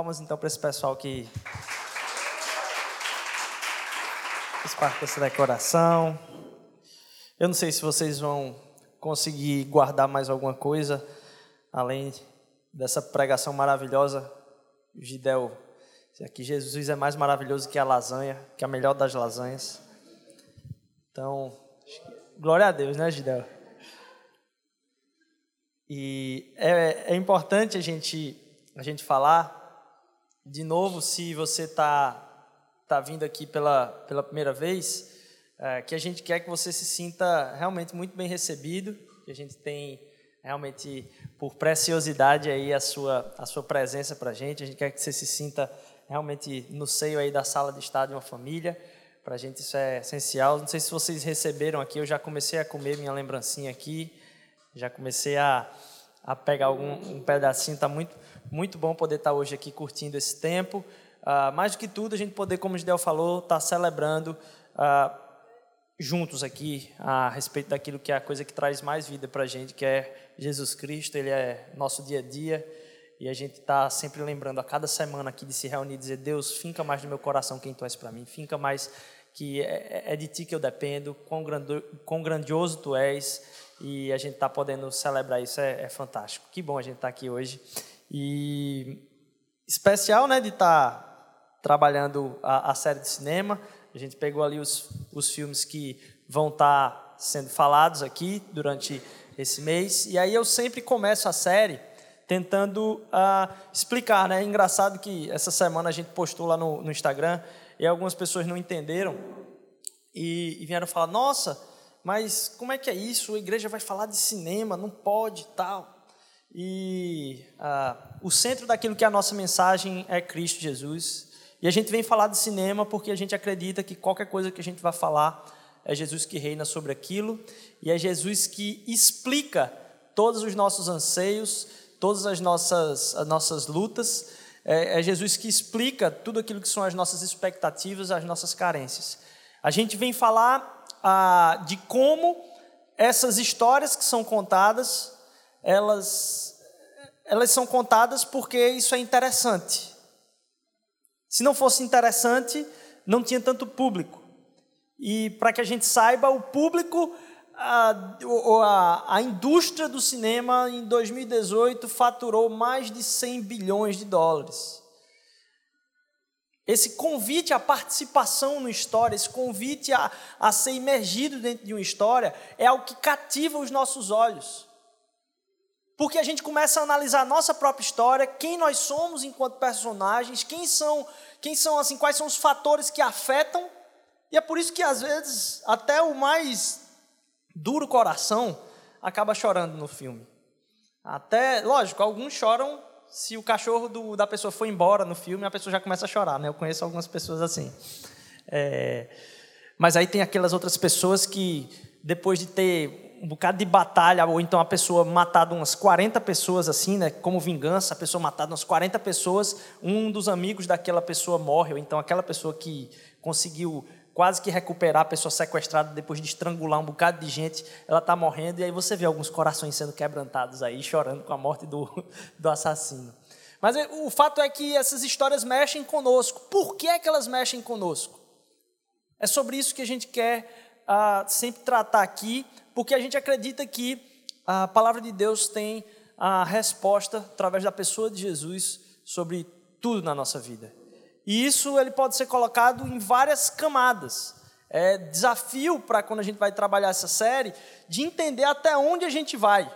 Palmas então para esse pessoal que fez parte dessa decoração. Eu não sei se vocês vão conseguir guardar mais alguma coisa além dessa pregação maravilhosa. Gidel, aqui Jesus é mais maravilhoso que a lasanha, que a melhor das lasanhas. Então, glória a Deus, né, Gidel? E é, é importante a gente, a gente falar, de novo, se você está tá vindo aqui pela, pela primeira vez, é, que a gente quer que você se sinta realmente muito bem recebido, que a gente tem realmente por preciosidade aí a sua, a sua presença para a gente, a gente quer que você se sinta realmente no seio aí da sala de estar de uma família, para a gente isso é essencial. Não sei se vocês receberam aqui, eu já comecei a comer minha lembrancinha aqui, já comecei a, a pegar algum um pedacinho. Está muito, muito bom poder estar hoje aqui curtindo esse tempo. Uh, mais do que tudo, a gente poder, como o Gidel falou, estar tá celebrando uh, juntos aqui a respeito daquilo que é a coisa que traz mais vida para a gente, que é Jesus Cristo. Ele é nosso dia a dia. E a gente está sempre lembrando a cada semana aqui de se reunir e dizer: Deus, finca mais no meu coração quem tu és para mim, finca mais que é, é de ti que eu dependo, quão, quão grandioso tu és e a gente está podendo celebrar isso é, é, fantástico. Que bom a gente estar tá aqui hoje. E especial né, de estar tá trabalhando a, a, série de cinema. A gente pegou ali os, os filmes que vão estar tá sendo falados aqui durante esse mês. E aí eu sempre começo a série tentando uh, explicar. Né? É engraçado que essa semana a gente postou lá no, no Instagram e algumas pessoas não entenderam e, e vieram falar: Nossa mas como é que é isso? A igreja vai falar de cinema, não pode tal. E ah, o centro daquilo que é a nossa mensagem é Cristo Jesus. E a gente vem falar de cinema porque a gente acredita que qualquer coisa que a gente vai falar é Jesus que reina sobre aquilo e é Jesus que explica todos os nossos anseios, todas as nossas, as nossas lutas. É, é Jesus que explica tudo aquilo que são as nossas expectativas, as nossas carências. A gente vem falar ah, de como essas histórias que são contadas, elas, elas são contadas porque isso é interessante. Se não fosse interessante, não tinha tanto público. E para que a gente saiba, o público, a, a, a indústria do cinema em 2018 faturou mais de 100 bilhões de dólares. Esse convite à participação no história, esse convite a, a ser imergido dentro de uma história, é algo que cativa os nossos olhos. Porque a gente começa a analisar a nossa própria história, quem nós somos enquanto personagens, quem são, quem são assim, quais são os fatores que afetam. E é por isso que às vezes até o mais duro coração acaba chorando no filme. Até, lógico, alguns choram se o cachorro do, da pessoa foi embora no filme, a pessoa já começa a chorar, né? Eu conheço algumas pessoas assim. É, mas aí tem aquelas outras pessoas que, depois de ter um bocado de batalha, ou então a pessoa matado umas 40 pessoas assim, né? Como vingança, a pessoa matado umas 40 pessoas, um dos amigos daquela pessoa morre, ou então aquela pessoa que conseguiu quase que recuperar a pessoa sequestrada depois de estrangular um bocado de gente, ela está morrendo, e aí você vê alguns corações sendo quebrantados aí, chorando com a morte do, do assassino. Mas é, o fato é que essas histórias mexem conosco. Por que, é que elas mexem conosco? É sobre isso que a gente quer ah, sempre tratar aqui, porque a gente acredita que a palavra de Deus tem a resposta através da pessoa de Jesus sobre tudo na nossa vida. E isso ele pode ser colocado em várias camadas. É desafio para quando a gente vai trabalhar essa série de entender até onde a gente vai.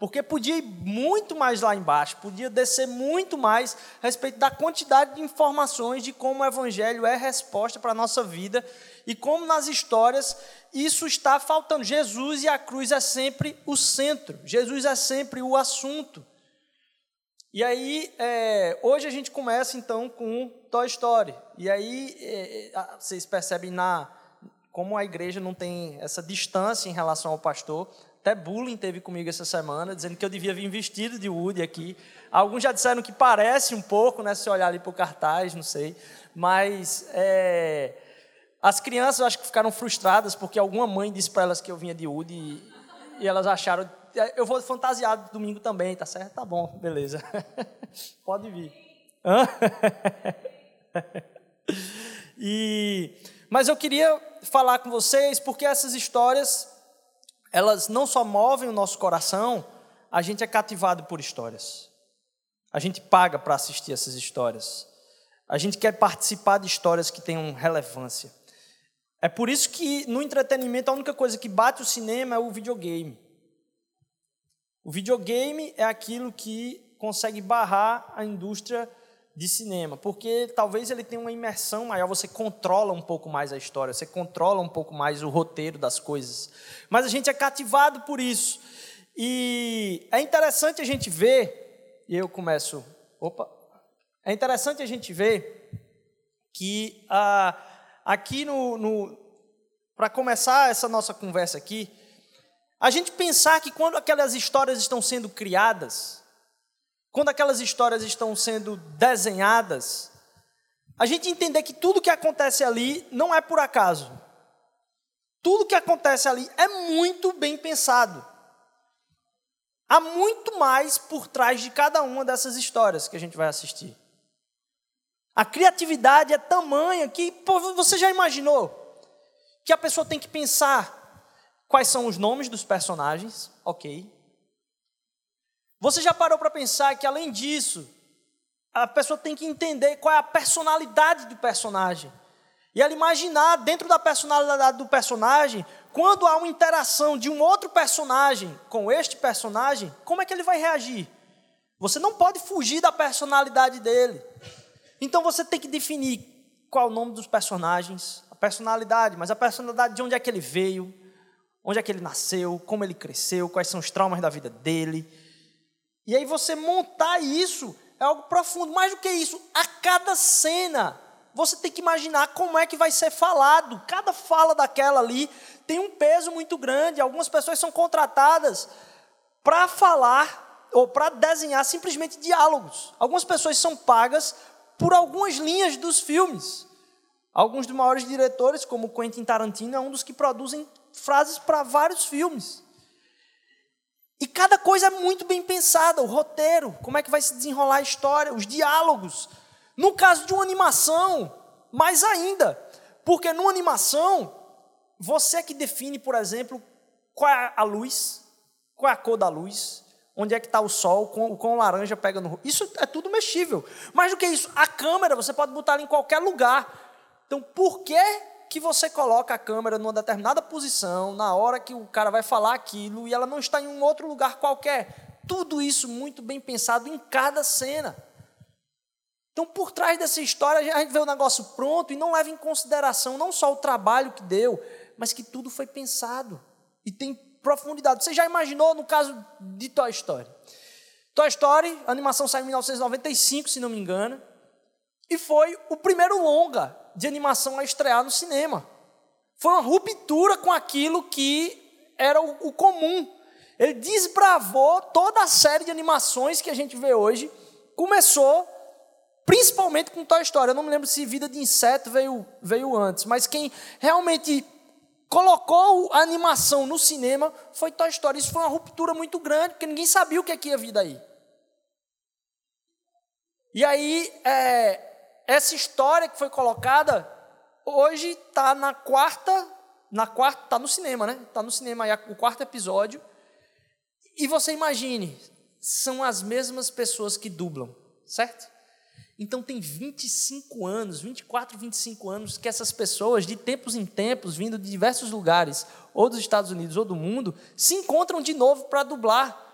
Porque podia ir muito mais lá embaixo, podia descer muito mais a respeito da quantidade de informações de como o Evangelho é resposta para a nossa vida e como nas histórias isso está faltando. Jesus e a cruz é sempre o centro, Jesus é sempre o assunto. E aí, é, hoje a gente começa então com Toy Story. E aí, é, é vocês percebem na, como a igreja não tem essa distância em relação ao pastor. Até bullying teve comigo essa semana, dizendo que eu devia vir vestido de Woody aqui. Alguns já disseram que parece um pouco, né, se olhar ali para o cartaz, não sei. Mas é, as crianças acho que ficaram frustradas porque alguma mãe disse para elas que eu vinha de Woody e, e elas acharam eu vou fantasiado domingo também, tá certo? Tá bom, beleza. Pode vir. e, mas eu queria falar com vocês porque essas histórias, elas não só movem o nosso coração, a gente é cativado por histórias. A gente paga para assistir essas histórias. A gente quer participar de histórias que tenham relevância. É por isso que no entretenimento a única coisa que bate o cinema é o videogame. O videogame é aquilo que consegue barrar a indústria de cinema, porque talvez ele tenha uma imersão maior, você controla um pouco mais a história, você controla um pouco mais o roteiro das coisas. Mas a gente é cativado por isso. E é interessante a gente ver, e eu começo, opa, é interessante a gente ver que ah, aqui no, no para começar essa nossa conversa aqui, a gente pensar que quando aquelas histórias estão sendo criadas, quando aquelas histórias estão sendo desenhadas, a gente entender que tudo que acontece ali não é por acaso. Tudo que acontece ali é muito bem pensado. Há muito mais por trás de cada uma dessas histórias que a gente vai assistir. A criatividade é tamanha que pô, você já imaginou que a pessoa tem que pensar quais são os nomes dos personagens, ok? Você já parou para pensar que, além disso, a pessoa tem que entender qual é a personalidade do personagem. E ela imaginar dentro da personalidade do personagem, quando há uma interação de um outro personagem com este personagem, como é que ele vai reagir? Você não pode fugir da personalidade dele. Então você tem que definir qual o nome dos personagens, a personalidade, mas a personalidade de onde é que ele veio, onde é que ele nasceu, como ele cresceu, quais são os traumas da vida dele e aí você montar isso é algo profundo. Mais do que isso, a cada cena você tem que imaginar como é que vai ser falado. Cada fala daquela ali tem um peso muito grande. Algumas pessoas são contratadas para falar ou para desenhar simplesmente diálogos. Algumas pessoas são pagas por algumas linhas dos filmes. Alguns dos maiores diretores, como Quentin Tarantino, é um dos que produzem frases para vários filmes. E cada coisa é muito bem pensada, o roteiro, como é que vai se desenrolar a história, os diálogos. No caso de uma animação, mais ainda, porque numa animação, você é que define, por exemplo, qual é a luz, qual é a cor da luz, onde é que está o sol, o laranja pega no. Isso é tudo mexível. Mais do que isso, a câmera você pode botar em qualquer lugar. Então, por que que você coloca a câmera numa determinada posição, na hora que o cara vai falar aquilo, e ela não está em um outro lugar qualquer. Tudo isso muito bem pensado em cada cena. Então, por trás dessa história, a gente vê o negócio pronto e não leva em consideração não só o trabalho que deu, mas que tudo foi pensado e tem profundidade. Você já imaginou no caso de Toy Story? Toy Story, a animação saiu em 1995, se não me engano, e foi o primeiro longa de animação a estrear no cinema. Foi uma ruptura com aquilo que era o, o comum. Ele desbravou toda a série de animações que a gente vê hoje. Começou principalmente com Toy Story. Eu não me lembro se Vida de Inseto veio, veio antes, mas quem realmente colocou a animação no cinema foi Toy Story. Isso foi uma ruptura muito grande, porque ninguém sabia o que, é que ia vir daí. E aí, é, essa história que foi colocada hoje está na quarta, na quarta, está no cinema, né? Está no cinema aí o quarto episódio. E você imagine, são as mesmas pessoas que dublam, certo? Então tem 25 anos, 24, 25 anos que essas pessoas, de tempos em tempos, vindo de diversos lugares, ou dos Estados Unidos ou do mundo, se encontram de novo para dublar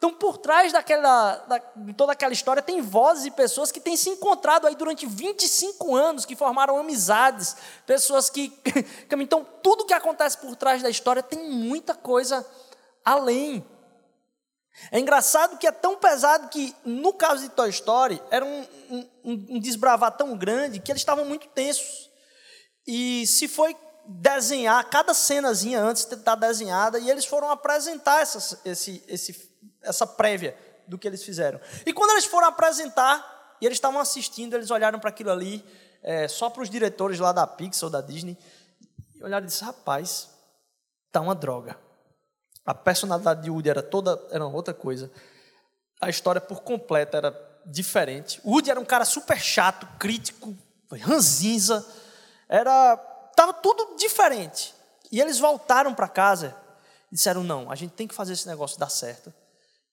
então, por trás daquela, da, de toda aquela história, tem vozes e pessoas que têm se encontrado aí durante 25 anos, que formaram amizades, pessoas que. Então, tudo que acontece por trás da história tem muita coisa além. É engraçado que é tão pesado que, no caso de Toy Story, era um, um, um desbravar tão grande que eles estavam muito tensos. E se foi desenhar cada cenazinha antes de estar desenhada, e eles foram apresentar essa, esse, esse essa prévia do que eles fizeram. E quando eles foram apresentar, e eles estavam assistindo, eles olharam para aquilo ali, é, só para os diretores lá da Pixar ou da Disney, e olharam e disseram, rapaz, tá uma droga. A personalidade de Woody era toda, era outra coisa. A história por completo era diferente. O Woody era um cara super chato, crítico, ranzinza, era tava tudo diferente. E eles voltaram para casa e disseram: "Não, a gente tem que fazer esse negócio dar certo".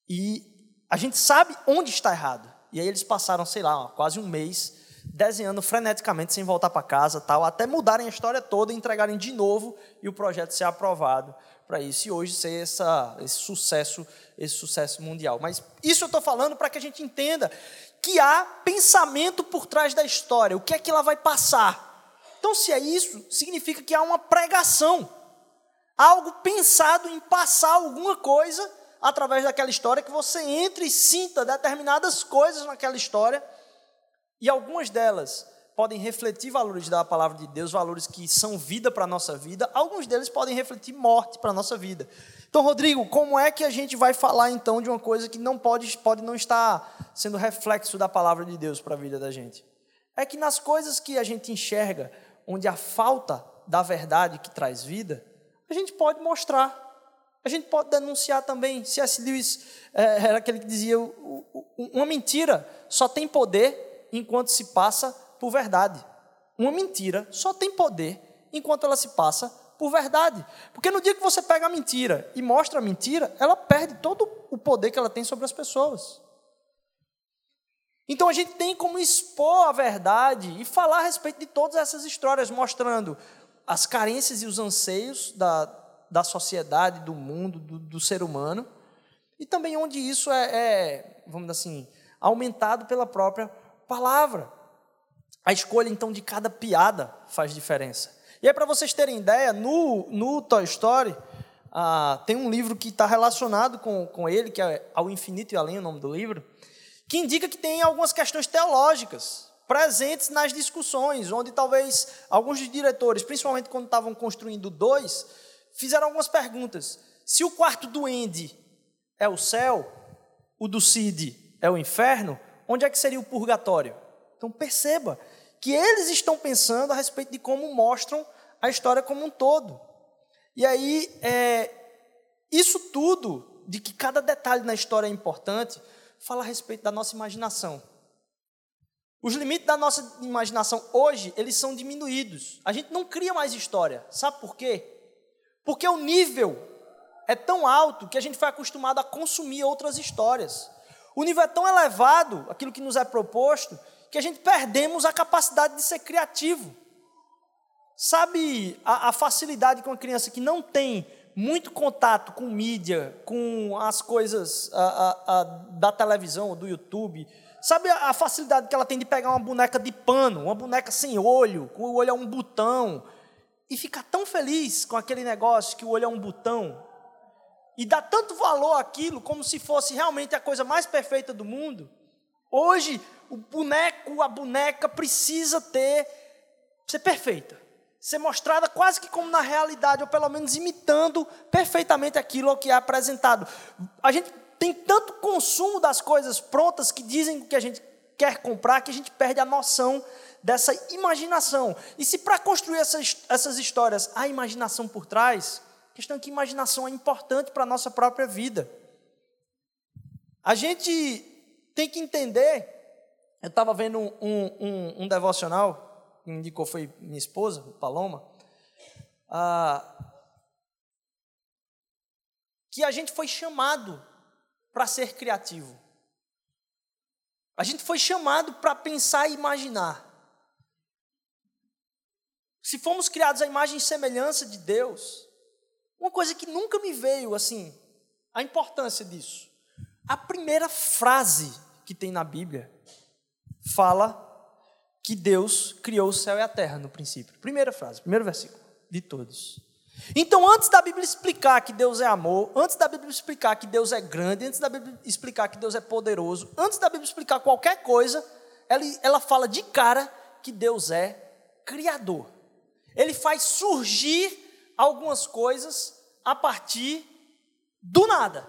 E a gente sabe onde está errado. E aí eles passaram, sei lá, quase um mês desenhando freneticamente sem voltar para casa, tal, até mudarem a história toda, entregarem de novo e o projeto ser aprovado para isso e hoje ser essa, esse sucesso, esse sucesso mundial. Mas isso eu estou falando para que a gente entenda que há pensamento por trás da história, o que é que ela vai passar. Então, se é isso, significa que há uma pregação, algo pensado em passar alguma coisa através daquela história, que você entre e sinta determinadas coisas naquela história e algumas delas podem refletir valores da palavra de Deus, valores que são vida para a nossa vida, alguns deles podem refletir morte para a nossa vida. Então, Rodrigo, como é que a gente vai falar então de uma coisa que não pode, pode não estar sendo reflexo da palavra de Deus para a vida da gente? É que nas coisas que a gente enxerga, onde a falta da verdade que traz vida, a gente pode mostrar, a gente pode denunciar também. C.S. Lewis é, era aquele que dizia: uma mentira só tem poder enquanto se passa por verdade. Uma mentira só tem poder enquanto ela se passa por verdade. Porque no dia que você pega a mentira e mostra a mentira, ela perde todo o poder que ela tem sobre as pessoas. Então a gente tem como expor a verdade e falar a respeito de todas essas histórias, mostrando as carências e os anseios da, da sociedade, do mundo, do, do ser humano, e também onde isso é, é, vamos dizer assim, aumentado pela própria palavra. A escolha, então, de cada piada faz diferença. E aí, para vocês terem ideia, no, no Toy Story, ah, tem um livro que está relacionado com, com ele, que é Ao Infinito e Além, o nome do livro, que indica que tem algumas questões teológicas presentes nas discussões, onde talvez alguns diretores, principalmente quando estavam construindo dois, fizeram algumas perguntas. Se o quarto do Andy é o céu, o do Sid é o inferno, onde é que seria o purgatório? Então perceba que eles estão pensando a respeito de como mostram a história como um todo. E aí, é, isso tudo, de que cada detalhe na história é importante, fala a respeito da nossa imaginação. Os limites da nossa imaginação hoje, eles são diminuídos. A gente não cria mais história. Sabe por quê? Porque o nível é tão alto que a gente foi acostumado a consumir outras histórias. O nível é tão elevado, aquilo que nos é proposto, que a gente perdemos a capacidade de ser criativo. Sabe a, a facilidade com a criança que não tem muito contato com mídia, com as coisas a, a, da televisão, do YouTube. Sabe a, facilidade que ela tem de pegar uma boneca de pano, uma boneca sem olho, com o olho é um botão, e ficar tão feliz com aquele negócio que o olho é um botão, e dá tanto valor àquilo como se fosse realmente a coisa mais perfeita do mundo. Hoje, o boneco, a boneca precisa ter ser perfeita, ser mostrada quase que como na realidade, ou pelo menos imitando perfeitamente aquilo que é apresentado. A gente tem tanto consumo das coisas prontas que dizem que a gente quer comprar que a gente perde a noção dessa imaginação. E se para construir essas, essas histórias há imaginação por trás, questão é que imaginação é importante para a nossa própria vida. A gente tem que entender. Eu estava vendo um, um, um, devocional, que me indicou foi minha esposa, Paloma, ah, que a gente foi chamado para ser criativo. A gente foi chamado para pensar e imaginar. Se fomos criados à imagem e semelhança de Deus, uma coisa que nunca me veio assim, a importância disso. A primeira frase que tem na Bíblia fala que Deus criou o céu e a terra no princípio. Primeira frase, primeiro versículo de todos. Então, antes da Bíblia explicar que Deus é amor, antes da Bíblia explicar que Deus é grande, antes da Bíblia explicar que Deus é poderoso, antes da Bíblia explicar qualquer coisa, ela, ela fala de cara que Deus é criador. Ele faz surgir algumas coisas a partir do nada.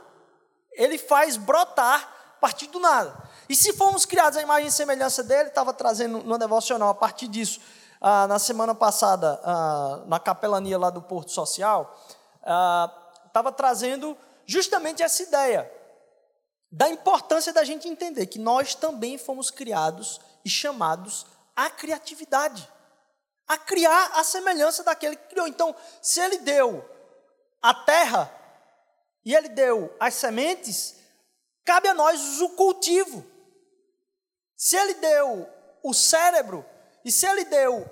Ele faz brotar partir do nada. E se fomos criados à imagem e semelhança dele, estava trazendo no devocional a partir disso, ah, na semana passada, ah, na capelania lá do Porto Social, estava ah, trazendo justamente essa ideia da importância da gente entender que nós também fomos criados e chamados à criatividade, a criar a semelhança daquele que criou. Então, se ele deu a terra e ele deu as sementes, cabe a nós o cultivo. Se ele deu o cérebro e se ele deu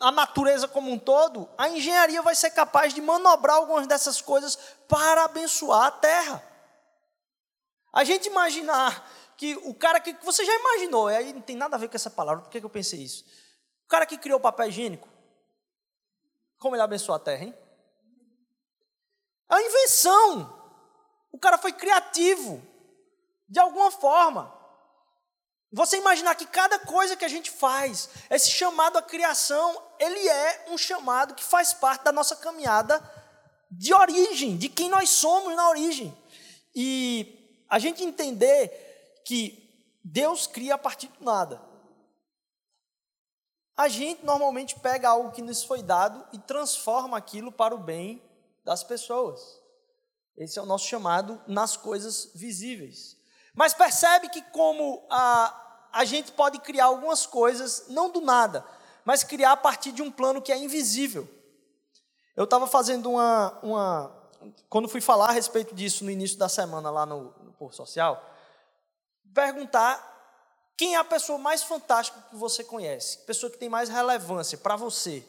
a natureza como um todo, a engenharia vai ser capaz de manobrar algumas dessas coisas para abençoar a terra. A gente imaginar que o cara que. Você já imaginou, aí não tem nada a ver com essa palavra, por que eu pensei isso? O cara que criou o papel higiênico, como ele abençoou a terra, hein? É uma invenção. O cara foi criativo, de alguma forma. Você imaginar que cada coisa que a gente faz, esse chamado à criação, ele é um chamado que faz parte da nossa caminhada de origem, de quem nós somos na origem. E a gente entender que Deus cria a partir do nada. A gente normalmente pega algo que nos foi dado e transforma aquilo para o bem das pessoas. Esse é o nosso chamado nas coisas visíveis. Mas percebe que como a, a gente pode criar algumas coisas, não do nada, mas criar a partir de um plano que é invisível. Eu estava fazendo uma, uma. Quando fui falar a respeito disso no início da semana lá no, no Por Social, perguntar quem é a pessoa mais fantástica que você conhece, pessoa que tem mais relevância para você.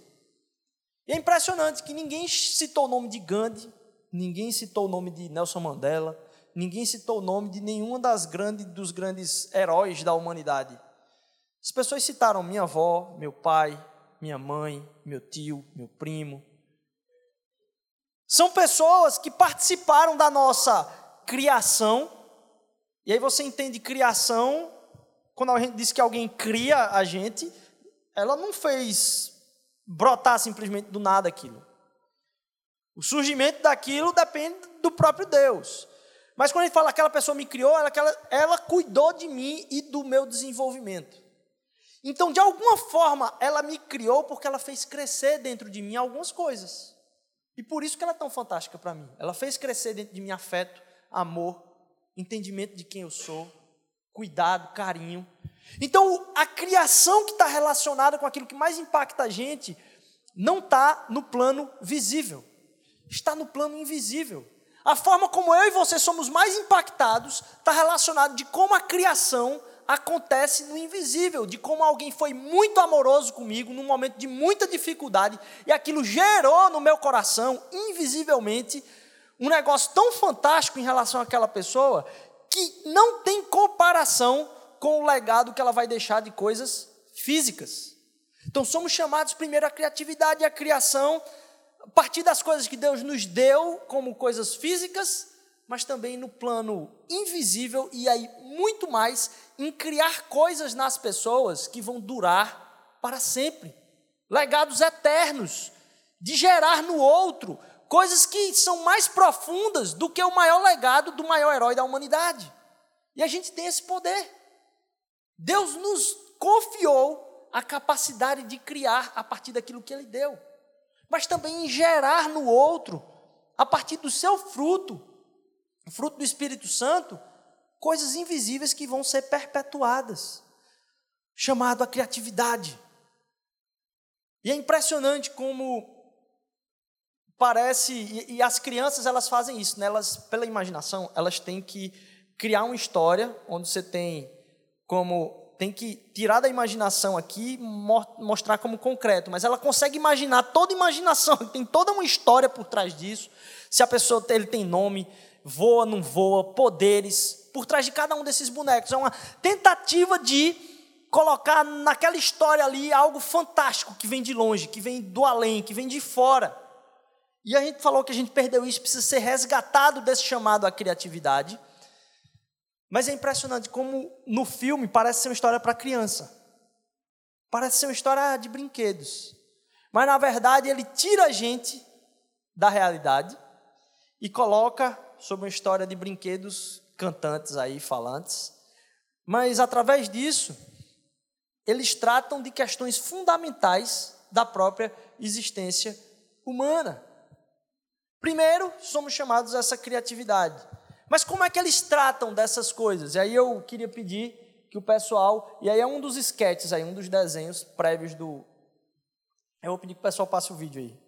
E é impressionante que ninguém citou o nome de Gandhi, ninguém citou o nome de Nelson Mandela, ninguém citou o nome de nenhuma das grandes dos grandes heróis da humanidade. As pessoas citaram minha avó, meu pai, minha mãe, meu tio, meu primo. São pessoas que participaram da nossa criação. E aí você entende criação, quando a gente diz que alguém cria a gente, ela não fez brotar simplesmente do nada aquilo. O surgimento daquilo depende do próprio Deus. Mas quando gente fala aquela pessoa me criou, ela, ela cuidou de mim e do meu desenvolvimento. Então, de alguma forma, ela me criou porque ela fez crescer dentro de mim algumas coisas. E por isso que ela é tão fantástica para mim. Ela fez crescer dentro de mim afeto, amor, entendimento de quem eu sou, cuidado, carinho. Então, a criação que está relacionada com aquilo que mais impacta a gente não está no plano visível, está no plano invisível. A forma como eu e você somos mais impactados está relacionado de como a criação acontece no invisível, de como alguém foi muito amoroso comigo num momento de muita dificuldade e aquilo gerou no meu coração, invisivelmente, um negócio tão fantástico em relação àquela pessoa que não tem comparação com o legado que ela vai deixar de coisas físicas. Então somos chamados primeiro à criatividade e à criação a partir das coisas que Deus nos deu como coisas físicas, mas também no plano invisível e aí muito mais em criar coisas nas pessoas que vão durar para sempre, legados eternos, de gerar no outro coisas que são mais profundas do que o maior legado do maior herói da humanidade. E a gente tem esse poder. Deus nos confiou a capacidade de criar a partir daquilo que Ele deu mas também em gerar no outro, a partir do seu fruto, o fruto do Espírito Santo, coisas invisíveis que vão ser perpetuadas, chamado a criatividade. E é impressionante como parece, e, e, as crianças elas fazem isso, né? elas, pela imaginação, elas têm que criar uma história onde você tem como tem que tirar da imaginação aqui mostrar como concreto, mas ela consegue imaginar toda imaginação, tem toda uma história por trás disso. Se a pessoa ele tem nome, voa, não voa, poderes, por trás de cada um desses bonecos. É uma tentativa de colocar naquela história ali algo fantástico que vem de longe, que vem do além, que vem de fora. E a gente falou que a gente perdeu isso, precisa ser resgatado desse chamado à criatividade. Mas é impressionante como no filme parece ser uma história para criança. Parece ser uma história de brinquedos. Mas na verdade ele tira a gente da realidade e coloca sobre uma história de brinquedos cantantes aí, falantes. Mas através disso, eles tratam de questões fundamentais da própria existência humana. Primeiro, somos chamados a essa criatividade. Mas como é que eles tratam dessas coisas? E aí eu queria pedir que o pessoal, e aí é um dos esquetes aí, um dos desenhos prévios do. Eu vou pedir que o pessoal passe o vídeo aí.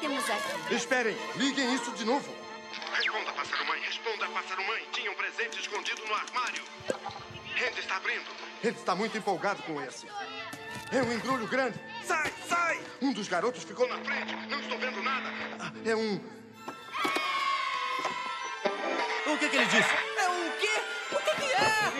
Temos aqui. Esperem, liguem isso de novo. Responda, pássaro-mãe, responda, pássaro-mãe. Tinha um presente escondido no armário. Randy está abrindo. Ele está muito empolgado com esse. É um embrulho grande. Sai, sai! Um dos garotos ficou na frente, não estou vendo nada. É um. O que, que ele disse? É o quê? O que, que é?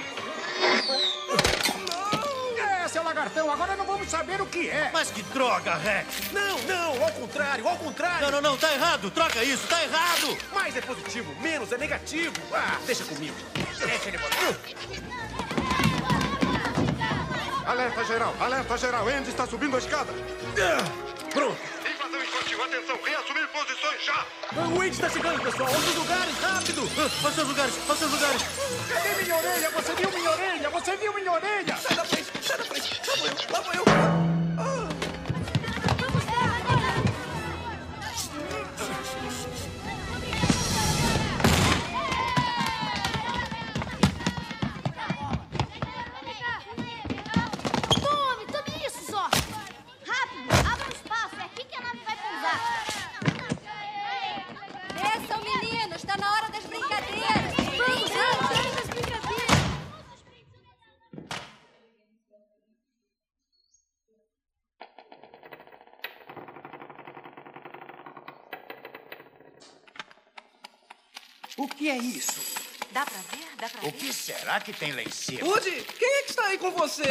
É, seu lagartão, agora não vamos saber o que é. Mas que droga, Rex! Não, não, ao contrário, ao contrário. Não, não, não, tá errado! Troca isso, tá errado! Mais é positivo, menos é negativo. Ah, deixa comigo. Deixa ele botar. Alerta geral, alerta geral. Andy está subindo a escada. Pronto. Invasão infantil, atenção, reassumir posições já. O Wade está chegando, pessoal. Outros lugares, rápido. Aos seus lugares, aos seus lugares! Cadê minha orelha? Você viu minha orelha? Você viu minha orelha? Sai da frente, sai da frente. Lá vou eu, lá vou eu. Que é isso? Dá pra ver? Dá pra O que será que tem lá em cima? Woody, quem é que está aí com você? hein?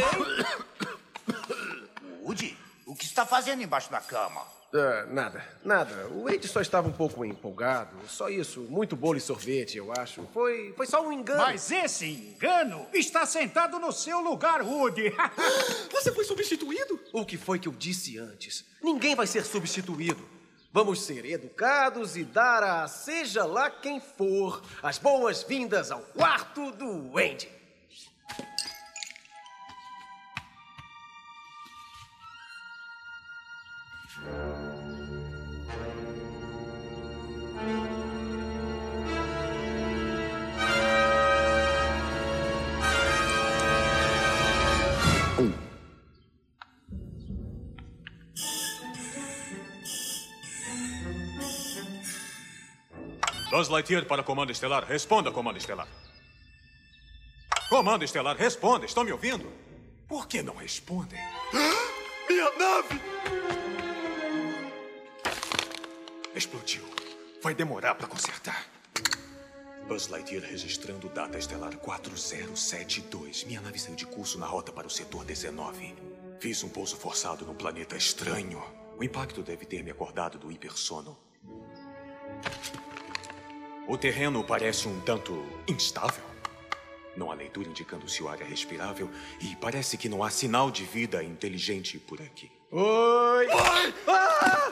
Woody, o que está fazendo embaixo da cama? Ah, nada, nada. O Wade só estava um pouco empolgado. Só isso. Muito bolo e sorvete, eu acho. Foi, foi só um engano. Mas esse engano está sentado no seu lugar, Woody. Você foi substituído? O que foi que eu disse antes? Ninguém vai ser substituído. Vamos ser educados e dar a seja lá quem for as boas-vindas ao quarto do Andy. Buzz Lightyear para Comando Estelar. Responda, Comando Estelar. Comando Estelar, responda. Estão me ouvindo? Por que não respondem? Minha nave! Explodiu. Vai demorar para consertar. Buzz Lightyear registrando data estelar 4072. Minha nave saiu de curso na rota para o setor 19. Fiz um pouso forçado num planeta estranho. O impacto deve ter me acordado do hipersono. O terreno parece um tanto instável. Não há leitura indicando se o ar é respirável e parece que não há sinal de vida inteligente por aqui. Oi! Ah!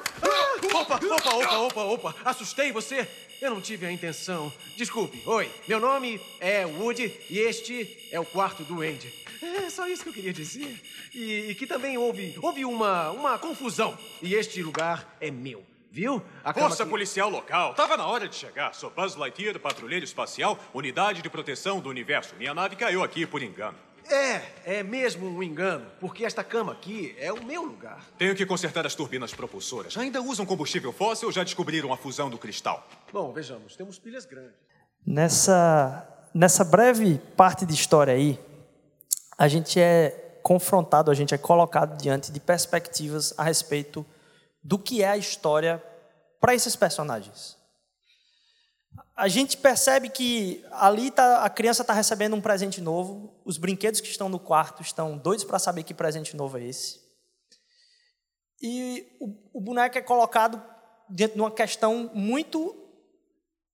Opa, opa, opa, opa, opa. Assustei você? Eu não tive a intenção. Desculpe. Oi, meu nome é Woody e este é o quarto do Andy. É só isso que eu queria dizer. E, e que também houve, houve uma, uma confusão. E este lugar é meu. Viu? A Força que- policial local. Tava na hora de chegar. Sou Buzz Lightyear, patrulheiro espacial, unidade de proteção do universo. Minha nave caiu aqui por engano. É, é mesmo um engano, porque esta cama aqui é o meu lugar. Tenho que consertar as turbinas propulsoras. Ainda usam combustível fóssil ou já descobriram a fusão do cristal? Bom, vejamos, temos pilhas grandes. Nessa, nessa breve parte de história aí, a gente é confrontado, a gente é colocado diante de perspectivas a respeito do que é a história para esses personagens. A gente percebe que ali tá, a criança está recebendo um presente novo, os brinquedos que estão no quarto estão doidos para saber que presente novo é esse. E o, o boneco é colocado diante de uma questão muito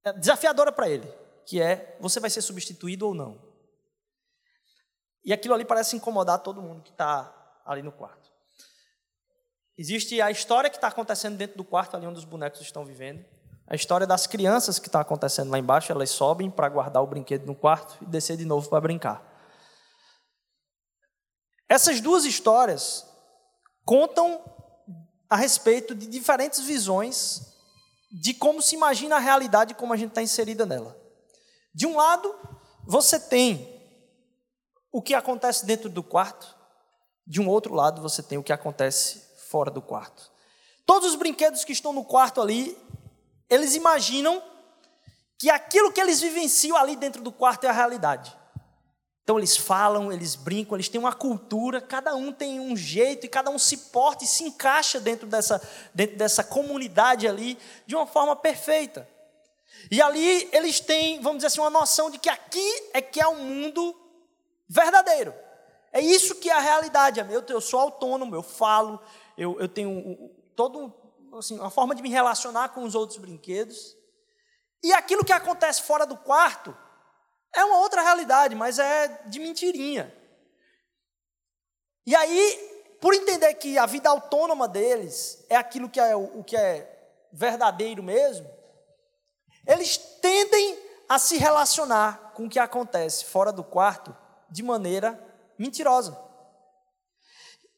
é, desafiadora para ele, que é: você vai ser substituído ou não? E aquilo ali parece incomodar todo mundo que está ali no quarto. Existe a história que está acontecendo dentro do quarto, ali onde os bonecos estão vivendo. A história das crianças que está acontecendo lá embaixo, elas sobem para guardar o brinquedo no quarto e descer de novo para brincar. Essas duas histórias contam a respeito de diferentes visões de como se imagina a realidade como a gente está inserida nela. De um lado, você tem o que acontece dentro do quarto, de um outro lado, você tem o que acontece fora do quarto. Todos os brinquedos que estão no quarto ali, eles imaginam que aquilo que eles vivenciam ali dentro do quarto é a realidade. Então eles falam, eles brincam, eles têm uma cultura, cada um tem um jeito e cada um se porta e se encaixa dentro dessa, dentro dessa comunidade ali de uma forma perfeita. E ali eles têm, vamos dizer assim, uma noção de que aqui é que é o um mundo verdadeiro. É isso que é a realidade. Eu, eu sou autônomo, eu falo, eu, eu tenho todo assim, uma forma de me relacionar com os outros brinquedos. E aquilo que acontece fora do quarto é uma outra realidade, mas é de mentirinha. E aí, por entender que a vida autônoma deles é aquilo que é o que é verdadeiro mesmo, eles tendem a se relacionar com o que acontece fora do quarto de maneira mentirosa.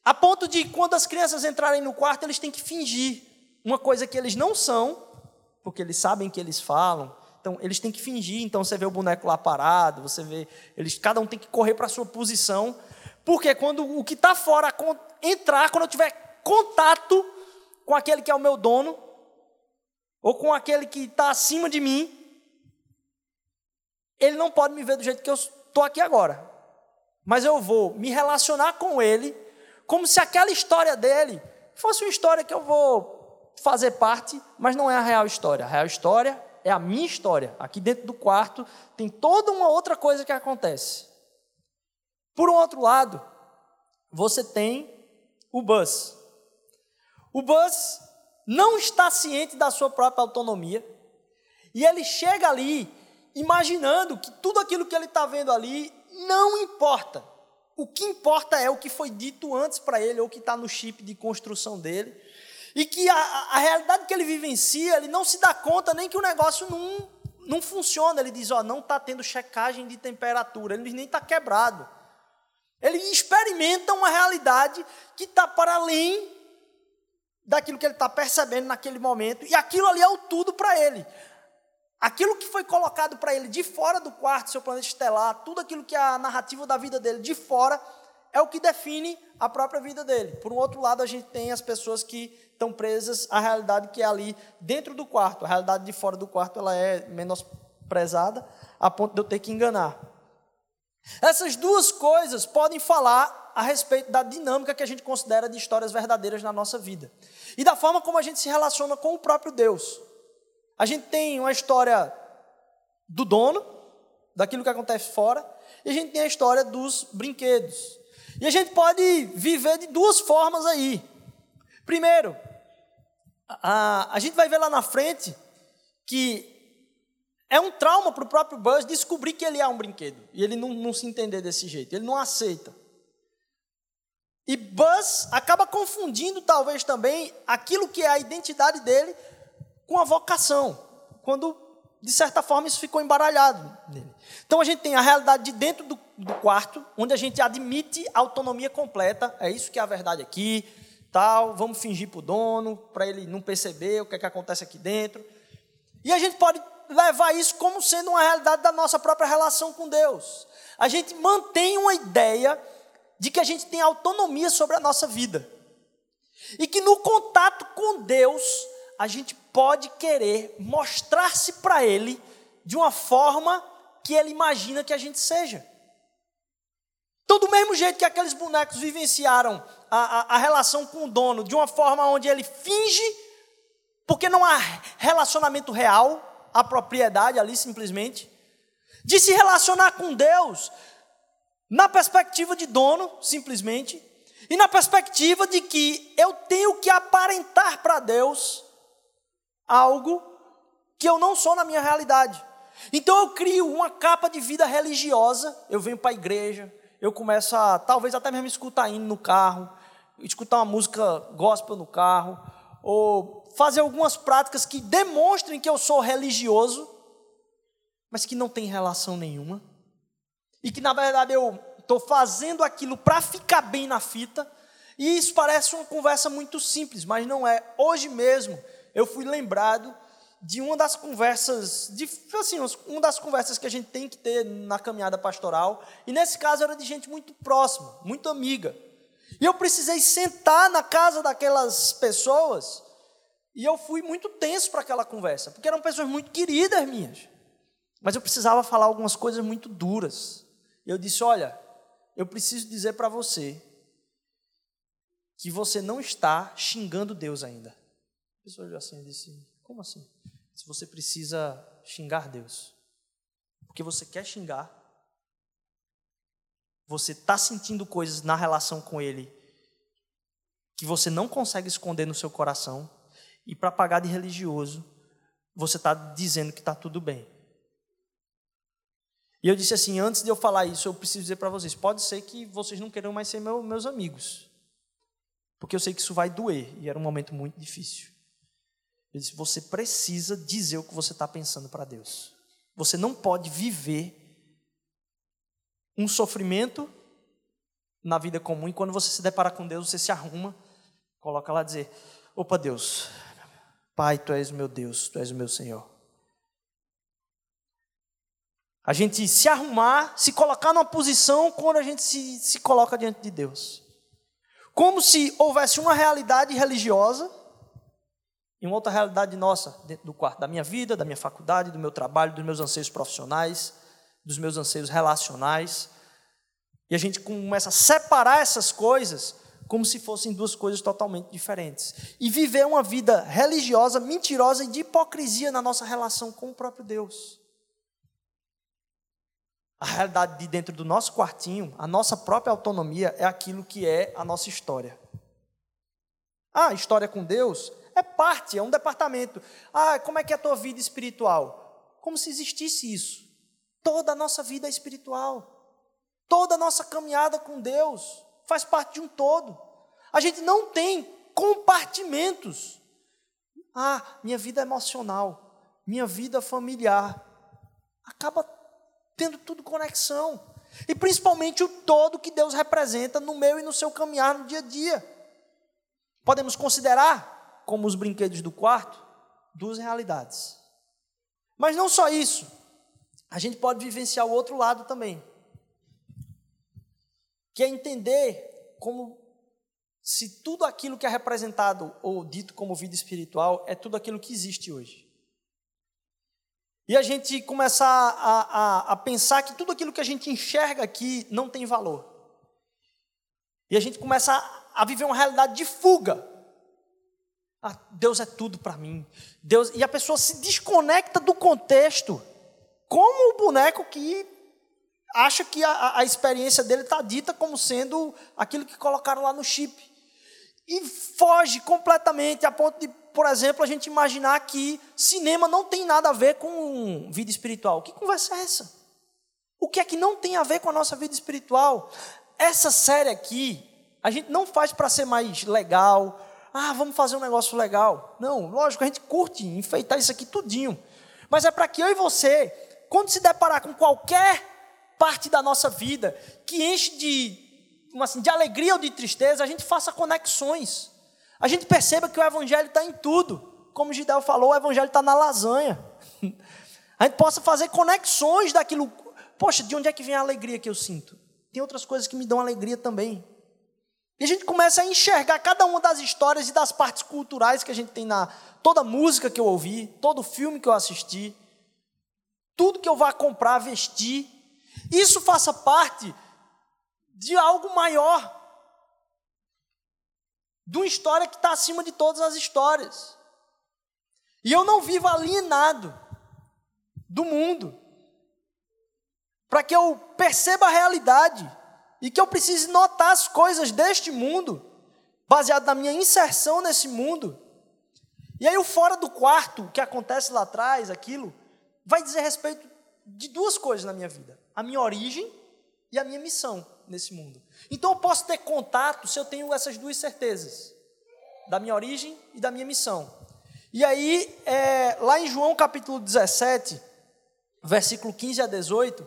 A ponto de quando as crianças entrarem no quarto, eles têm que fingir uma coisa que eles não são porque eles sabem que eles falam. Então, eles têm que fingir. Então, você vê o boneco lá parado, você vê. Eles, cada um tem que correr para a sua posição. Porque quando o que está fora entrar, quando eu tiver contato com aquele que é o meu dono, ou com aquele que está acima de mim, ele não pode me ver do jeito que eu estou aqui agora. Mas eu vou me relacionar com ele como se aquela história dele fosse uma história que eu vou fazer parte, mas não é a real história. A real história é a minha história. Aqui dentro do quarto tem toda uma outra coisa que acontece. Por um outro lado, você tem o Buzz. O Buzz não está ciente da sua própria autonomia e ele chega ali imaginando que tudo aquilo que ele está vendo ali não importa. O que importa é o que foi dito antes para ele ou que está no chip de construção dele e que a, a realidade que ele vivencia, ele não se dá conta nem que o negócio não, não funciona. Ele diz: Ó, não está tendo checagem de temperatura, ele nem está quebrado. Ele experimenta uma realidade que está para além daquilo que ele está percebendo naquele momento, e aquilo ali é o tudo para ele. Aquilo que foi colocado para ele de fora do quarto, seu planeta estelar, tudo aquilo que é a narrativa da vida dele de fora, é o que define a própria vida dele. Por um outro lado, a gente tem as pessoas que estão presas à realidade que é ali dentro do quarto. A realidade de fora do quarto ela é menosprezada a ponto de eu ter que enganar. Essas duas coisas podem falar a respeito da dinâmica que a gente considera de histórias verdadeiras na nossa vida e da forma como a gente se relaciona com o próprio Deus. A gente tem uma história do dono, daquilo que acontece fora, e a gente tem a história dos brinquedos. E a gente pode viver de duas formas aí. Primeiro, a, a gente vai ver lá na frente que é um trauma para o próprio Buzz descobrir que ele é um brinquedo. E ele não, não se entender desse jeito, ele não aceita. E Buzz acaba confundindo, talvez também, aquilo que é a identidade dele com a vocação. Quando, de certa forma, isso ficou embaralhado nele. Então a gente tem a realidade de dentro do, do quarto, onde a gente admite autonomia completa. É isso que é a verdade aqui tal, vamos fingir para o dono, para ele não perceber o que, é que acontece aqui dentro. E a gente pode levar isso como sendo uma realidade da nossa própria relação com Deus. A gente mantém uma ideia de que a gente tem autonomia sobre a nossa vida. E que no contato com Deus, a gente pode querer mostrar-se para Ele de uma forma que Ele imagina que a gente seja. Então, do mesmo jeito que aqueles bonecos vivenciaram a, a, a relação com o dono de uma forma onde ele finge, porque não há relacionamento real, a propriedade ali simplesmente, de se relacionar com Deus na perspectiva de dono, simplesmente, e na perspectiva de que eu tenho que aparentar para Deus algo que eu não sou na minha realidade. Então eu crio uma capa de vida religiosa, eu venho para a igreja, eu começo a, talvez até mesmo escutar indo no carro, escutar uma música gospel no carro, ou fazer algumas práticas que demonstrem que eu sou religioso, mas que não tem relação nenhuma, e que na verdade eu estou fazendo aquilo para ficar bem na fita, e isso parece uma conversa muito simples, mas não é. Hoje mesmo eu fui lembrado de uma das conversas, de, assim, uma das conversas que a gente tem que ter na caminhada pastoral, e nesse caso era de gente muito próxima, muito amiga. E eu precisei sentar na casa daquelas pessoas, e eu fui muito tenso para aquela conversa, porque eram pessoas muito queridas minhas. Mas eu precisava falar algumas coisas muito duras. E eu disse: Olha, eu preciso dizer para você que você não está xingando Deus ainda. Pessoa olhou assim e disse: Como assim? Se você precisa xingar Deus, porque você quer xingar, você está sentindo coisas na relação com Ele que você não consegue esconder no seu coração, e para pagar de religioso, você está dizendo que está tudo bem. E eu disse assim: antes de eu falar isso, eu preciso dizer para vocês: pode ser que vocês não queiram mais ser meu, meus amigos, porque eu sei que isso vai doer, e era um momento muito difícil. Eu disse: você precisa dizer o que você está pensando para Deus. Você não pode viver um sofrimento na vida comum e quando você se depara com Deus, você se arruma, coloca lá dizer: Opa, Deus, Pai, tu és o meu Deus, tu és o meu Senhor. A gente se arrumar, se colocar numa posição quando a gente se, se coloca diante de Deus. Como se houvesse uma realidade religiosa e uma outra realidade nossa, dentro do quarto, da minha vida, da minha faculdade, do meu trabalho, dos meus anseios profissionais, dos meus anseios relacionais. E a gente começa a separar essas coisas como se fossem duas coisas totalmente diferentes. E viver uma vida religiosa, mentirosa e de hipocrisia na nossa relação com o próprio Deus. A realidade de dentro do nosso quartinho, a nossa própria autonomia é aquilo que é a nossa história. Ah, história com Deus é parte, é um departamento. Ah, como é que é a tua vida espiritual? Como se existisse isso. Toda a nossa vida é espiritual. Toda a nossa caminhada com Deus faz parte de um todo. A gente não tem compartimentos. Ah, minha vida emocional, minha vida familiar. Acaba tendo tudo conexão. E principalmente o todo que Deus representa no meu e no seu caminhar no dia a dia. Podemos considerar, como os brinquedos do quarto, duas realidades. Mas não só isso, a gente pode vivenciar o outro lado também. Que é entender como se tudo aquilo que é representado ou dito como vida espiritual é tudo aquilo que existe hoje. E a gente começar a, a, a, pensar que tudo aquilo que a gente enxerga aqui não tem valor. E a gente começa a, a viver uma realidade de fuga. Ah, Deus é tudo para mim. Deus E a pessoa se desconecta do contexto. Como o boneco que acha que a, a experiência dele está dita como sendo aquilo que colocaram lá no chip. E foge completamente a ponto de por exemplo, a gente imaginar que cinema não tem nada a ver com vida espiritual. Que conversa é essa? O que é que não tem a ver com a nossa vida espiritual? Essa série aqui, a gente não faz para ser mais legal. Ah, vamos fazer um negócio legal. Não, lógico, a gente curte enfeitar isso aqui tudinho. Mas é para que eu e você, quando se deparar com qualquer parte da nossa vida que enche de, assim, de alegria ou de tristeza, a gente faça conexões. A gente perceba que o Evangelho está em tudo. Como Gidel falou, o Evangelho está na lasanha. A gente possa fazer conexões daquilo. Poxa, de onde é que vem a alegria que eu sinto? Tem outras coisas que me dão alegria também. E a gente começa a enxergar cada uma das histórias e das partes culturais que a gente tem na. Toda música que eu ouvi, todo filme que eu assisti, tudo que eu vá comprar, vestir. Isso faça parte de algo maior de uma história que está acima de todas as histórias. E eu não vivo alienado do mundo. Para que eu perceba a realidade e que eu precise notar as coisas deste mundo, baseado na minha inserção nesse mundo. E aí o fora do quarto, o que acontece lá atrás, aquilo, vai dizer respeito de duas coisas na minha vida: a minha origem e a minha missão nesse mundo. Então eu posso ter contato se eu tenho essas duas certezas, da minha origem e da minha missão. E aí, é, lá em João capítulo 17, versículo 15 a 18,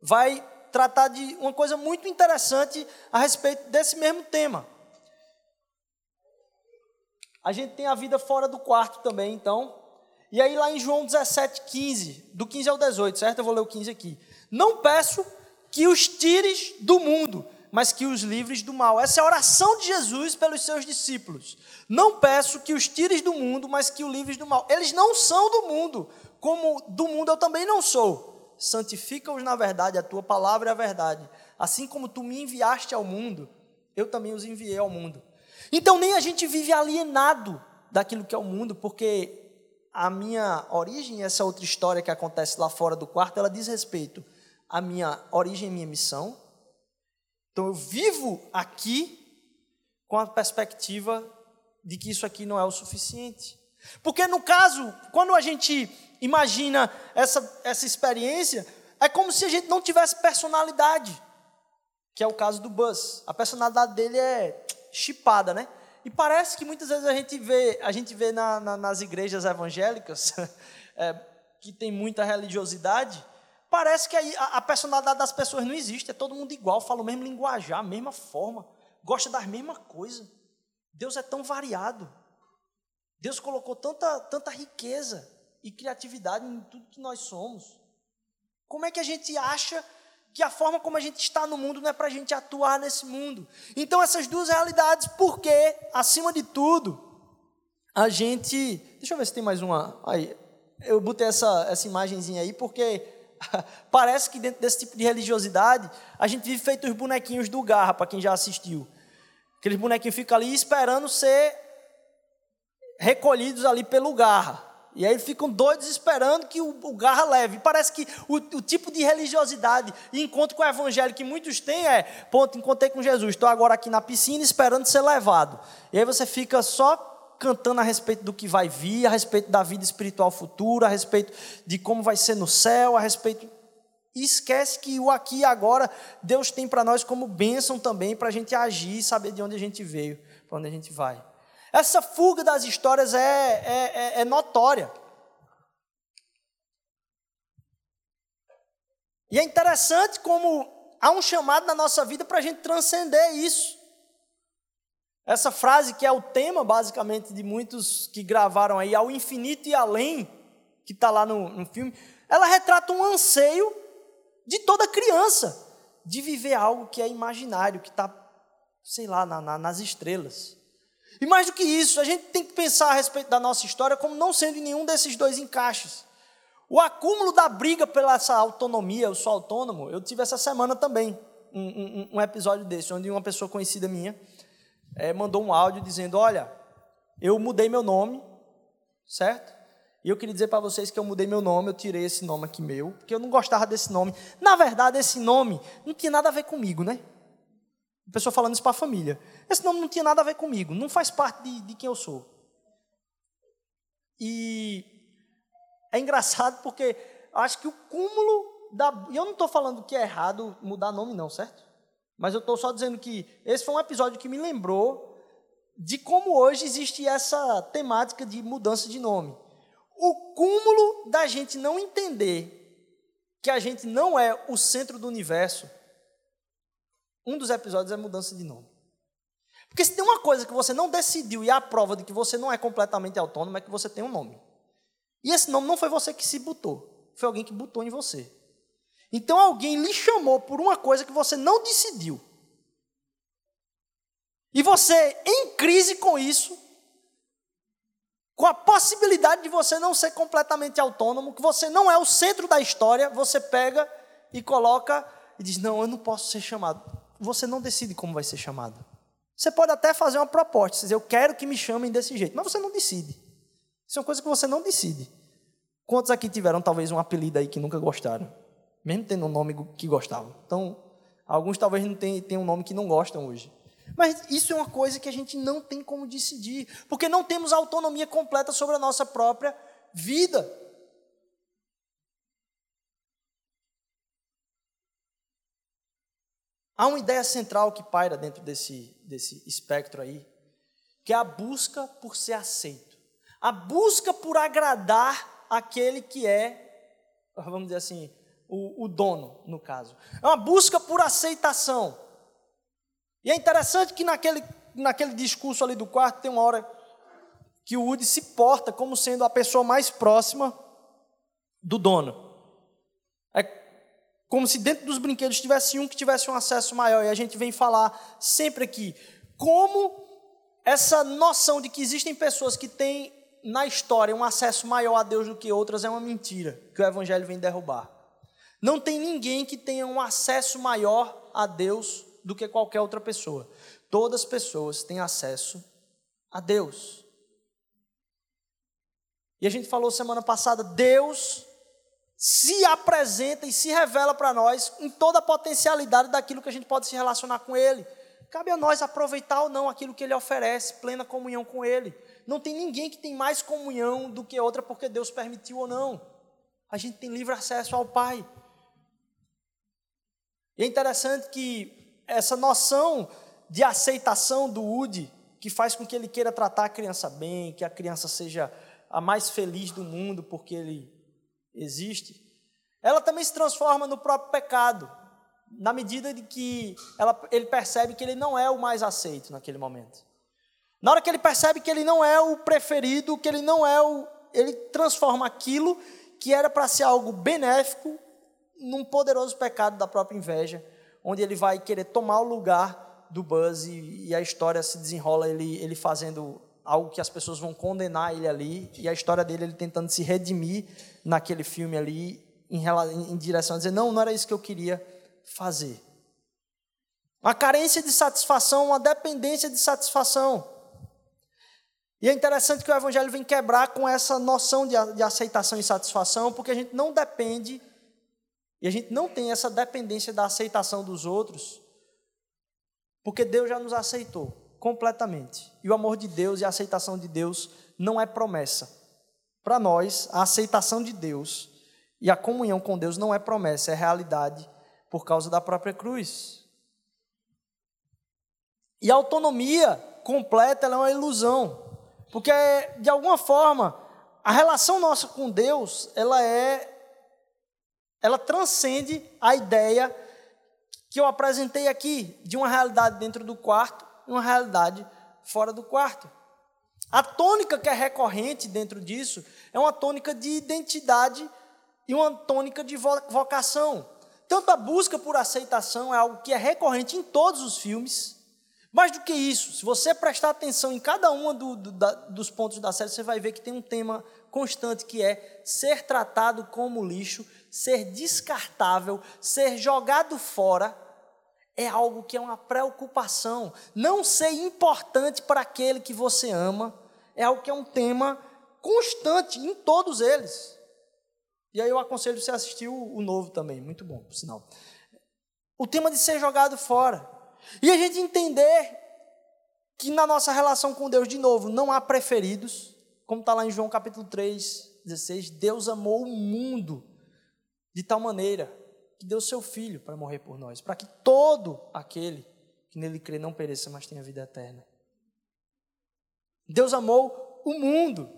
vai tratar de uma coisa muito interessante a respeito desse mesmo tema. A gente tem a vida fora do quarto também, então. E aí lá em João 17, 15, do 15 ao 18, certo? Eu vou ler o 15 aqui. Não peço que os tires do mundo, mas que os livres do mal. Essa é a oração de Jesus pelos seus discípulos. Não peço que os tires do mundo, mas que os livres do mal. Eles não são do mundo, como do mundo eu também não sou. Santifica-os na verdade, a tua palavra é a verdade. Assim como tu me enviaste ao mundo, eu também os enviei ao mundo. Então nem a gente vive alienado daquilo que é o mundo, porque a minha origem, essa outra história que acontece lá fora do quarto, ela diz respeito à minha origem e minha missão. Então eu vivo aqui com a perspectiva de que isso aqui não é o suficiente. Porque no caso, quando a gente imagina essa, essa experiência, é como se a gente não tivesse personalidade, que é o caso do Buzz. A personalidade dele é chipada, né? E parece que muitas vezes a gente vê, a gente vê na, na, nas igrejas evangélicas, é, que tem muita religiosidade, parece que a, a, personalidade das pessoas não existe, é todo mundo igual, fala o mesmo linguajar, a mesma forma, gosta das mesmas coisas. Deus é tão variado. Deus colocou tanta, tanta riqueza e criatividade em tudo que nós somos. Como é que a gente acha que a forma como a gente está no mundo não é para a gente atuar nesse mundo. Então, essas duas realidades, porque, acima de tudo, a gente. Deixa eu ver se tem mais uma. Aí, eu botei essa, essa imagenzinha aí, porque parece que dentro desse tipo de religiosidade, a gente vive feito os bonequinhos do Garra, para quem já assistiu. Aqueles bonequinhos ficam ali esperando ser recolhidos ali pelo Garra. E aí ficam doidos esperando que o, o garra leve. Parece que o, o, tipo de religiosidade e encontro com o evangelho que muitos têm é: ponto, encontrei com Jesus, estou agora aqui na piscina esperando ser levado. E aí você fica só cantando a respeito do que vai vir, a respeito da vida espiritual futura, a respeito de como vai ser no céu, a respeito. E esquece que o aqui e agora Deus tem para nós como bênção também para a gente agir, saber de onde a gente veio, para onde a gente vai. Essa fuga das histórias é, é, é, é notória. E é interessante como há um chamado na nossa vida para a gente transcender isso. Essa frase que é o tema, basicamente, de muitos que gravaram aí, ao infinito e além, que está lá no, no filme, ela retrata um anseio de toda criança de viver algo que é imaginário, que está, sei lá, na, na, nas estrelas. E mais do que isso, a gente tem que pensar a respeito da nossa história como não sendo em nenhum desses dois encaixes. O acúmulo da briga pela essa autonomia, eu sou autônomo, eu tive essa semana também um, um, um episódio desse, onde uma pessoa conhecida minha é, mandou um áudio dizendo: Olha, eu mudei meu nome, certo? E eu queria dizer para vocês que eu mudei meu nome, eu tirei esse nome aqui meu, porque eu não gostava desse nome. Na verdade, esse nome não tinha nada a ver comigo, né? A pessoa falando isso para a família. Esse nome não tinha nada a ver comigo, não faz parte de, de quem eu sou. E é engraçado porque acho que o cúmulo da. E eu não estou falando que é errado mudar nome, não, certo? Mas eu estou só dizendo que esse foi um episódio que me lembrou de como hoje existe essa temática de mudança de nome. O cúmulo da gente não entender que a gente não é o centro do universo um dos episódios é mudança de nome. Porque se tem uma coisa que você não decidiu e é a prova de que você não é completamente autônomo é que você tem um nome. E esse nome não foi você que se botou, foi alguém que botou em você. Então alguém lhe chamou por uma coisa que você não decidiu. E você, em crise com isso, com a possibilidade de você não ser completamente autônomo, que você não é o centro da história, você pega e coloca e diz: Não, eu não posso ser chamado você não decide como vai ser chamado. Você pode até fazer uma proposta, dizer, eu quero que me chamem desse jeito, mas você não decide. Isso é uma coisa que você não decide. Quantos aqui tiveram talvez um apelido aí que nunca gostaram? Mesmo tendo um nome que gostavam. Então, alguns talvez não tenham um nome que não gostam hoje. Mas isso é uma coisa que a gente não tem como decidir, porque não temos autonomia completa sobre a nossa própria vida. Há uma ideia central que paira dentro desse, desse espectro aí, que é a busca por ser aceito. A busca por agradar aquele que é, vamos dizer assim, o, o dono, no caso. É uma busca por aceitação. E é interessante que naquele, naquele discurso ali do quarto tem uma hora que o Woody se porta como sendo a pessoa mais próxima do dono. É como se dentro dos brinquedos tivesse um que tivesse um acesso maior. E a gente vem falar sempre aqui como essa noção de que existem pessoas que têm na história um acesso maior a Deus do que outras é uma mentira que o Evangelho vem derrubar. Não tem ninguém que tenha um acesso maior a Deus do que qualquer outra pessoa. Todas as pessoas têm acesso a Deus. E a gente falou semana passada, Deus se apresenta e se revela para nós em toda a potencialidade daquilo que a gente pode se relacionar com Ele. Cabe a nós aproveitar ou não aquilo que Ele oferece, plena comunhão com Ele. Não tem ninguém que tem mais comunhão do que outra porque Deus permitiu ou não. A gente tem livre acesso ao Pai. E é interessante que essa noção de aceitação do Woody, que faz com que ele queira tratar a criança bem, que a criança seja a mais feliz do mundo porque ele existe, ela também se transforma no próprio pecado, na medida de que ela, ele percebe que ele não é o mais aceito naquele momento. Na hora que ele percebe que ele não é o preferido, que ele não é o. Ele transforma aquilo que era para ser algo benéfico num poderoso pecado da própria inveja, onde ele vai querer tomar o lugar do Buzz e, e a história se desenrola ele, ele fazendo algo que as pessoas vão condenar ele ali e a história dele ele tentando se redimir naquele filme ali em, em direção a dizer não, não era isso que eu queria fazer. Uma carência de satisfação, uma dependência de satisfação. E é interessante que o Evangelho vem quebrar com essa noção de, de aceitação e satisfação, porque a gente não depende, e a gente não tem essa dependência da aceitação dos outros, porque Deus já nos aceitou completamente. E o amor de Deus e a aceitação de Deus não é promessa. Para nós, a aceitação de Deus e a comunhão com Deus não é promessa, é realidade por causa da própria cruz. E a autonomia completa é uma ilusão. Porque, de alguma forma, a relação nossa com Deus, ela é. Ela transcende a ideia que eu apresentei aqui, de uma realidade dentro do quarto uma realidade fora do quarto. A tônica que é recorrente dentro disso é uma tônica de identidade e uma tônica de vocação. Tanto a busca por aceitação é algo que é recorrente em todos os filmes, mais do que isso, se você prestar atenção em cada um do, do, dos pontos da série, você vai ver que tem um tema constante que é ser tratado como lixo, ser descartável, ser jogado fora. É algo que é uma preocupação. Não ser importante para aquele que você ama é algo que é um tema constante em todos eles. E aí eu aconselho você a assistir o, o novo também, muito bom, por sinal. O tema de ser jogado fora. E a gente entender que na nossa relação com Deus, de novo, não há preferidos, como está lá em João capítulo 3, 16, Deus amou o mundo de tal maneira que deu seu Filho para morrer por nós, para que todo aquele que nele crê não pereça, mas tenha vida eterna. Deus amou o mundo.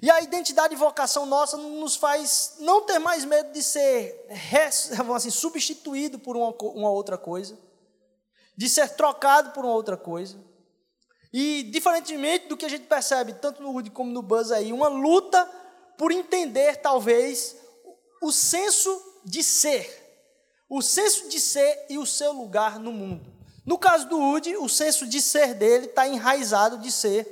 E a identidade e vocação nossa nos faz não ter mais medo de ser assim, substituído por uma, uma outra coisa de ser trocado por uma outra coisa. E, diferentemente do que a gente percebe, tanto no Woody como no Buzz aí, uma luta por entender, talvez, o senso de ser. O senso de ser e o seu lugar no mundo. No caso do Woody, o senso de ser dele está enraizado de ser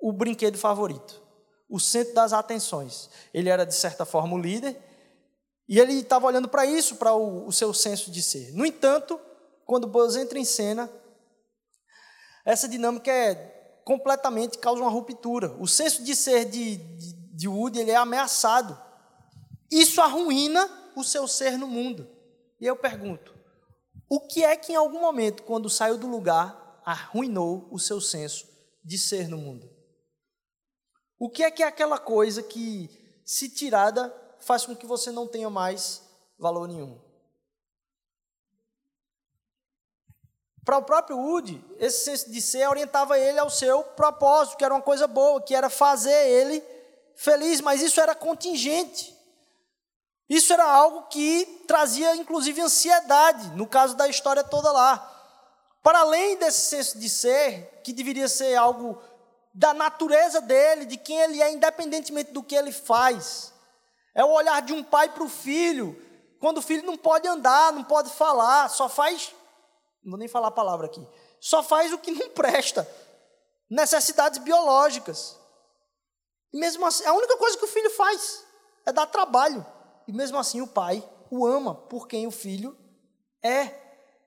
o brinquedo favorito, o centro das atenções. Ele era, de certa forma, o líder, e ele estava olhando para isso, para o, o seu senso de ser. No entanto, quando Buzz entra em cena, essa dinâmica é completamente causa uma ruptura. O senso de ser de, de, de Woody ele é ameaçado. Isso arruína o seu ser no mundo. E eu pergunto: o que é que em algum momento, quando saiu do lugar, arruinou o seu senso de ser no mundo? O que é que é aquela coisa que, se tirada, faz com que você não tenha mais valor nenhum? Para o próprio Woody, esse senso de ser orientava ele ao seu propósito, que era uma coisa boa, que era fazer ele feliz, mas isso era contingente. Isso era algo que trazia, inclusive, ansiedade, no caso da história toda lá. Para além desse senso de ser, que deveria ser algo da natureza dele, de quem ele é, independentemente do que ele faz. É o olhar de um pai para o filho, quando o filho não pode andar, não pode falar, só faz, não vou nem falar a palavra aqui, só faz o que não presta, necessidades biológicas. E mesmo assim, a única coisa que o filho faz é dar trabalho. E mesmo assim o pai o ama por quem o filho é,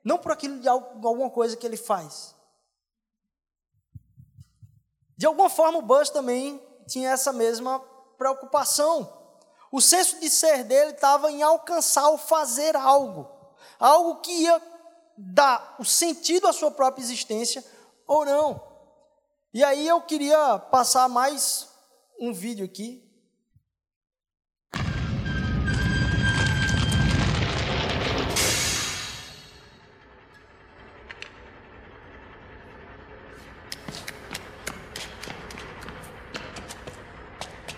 não por aquilo de alguma coisa que ele faz. De alguma forma, o Bush também tinha essa mesma preocupação. O senso de ser dele estava em alcançar o fazer algo, algo que ia dar o sentido à sua própria existência ou não. E aí eu queria passar mais um vídeo aqui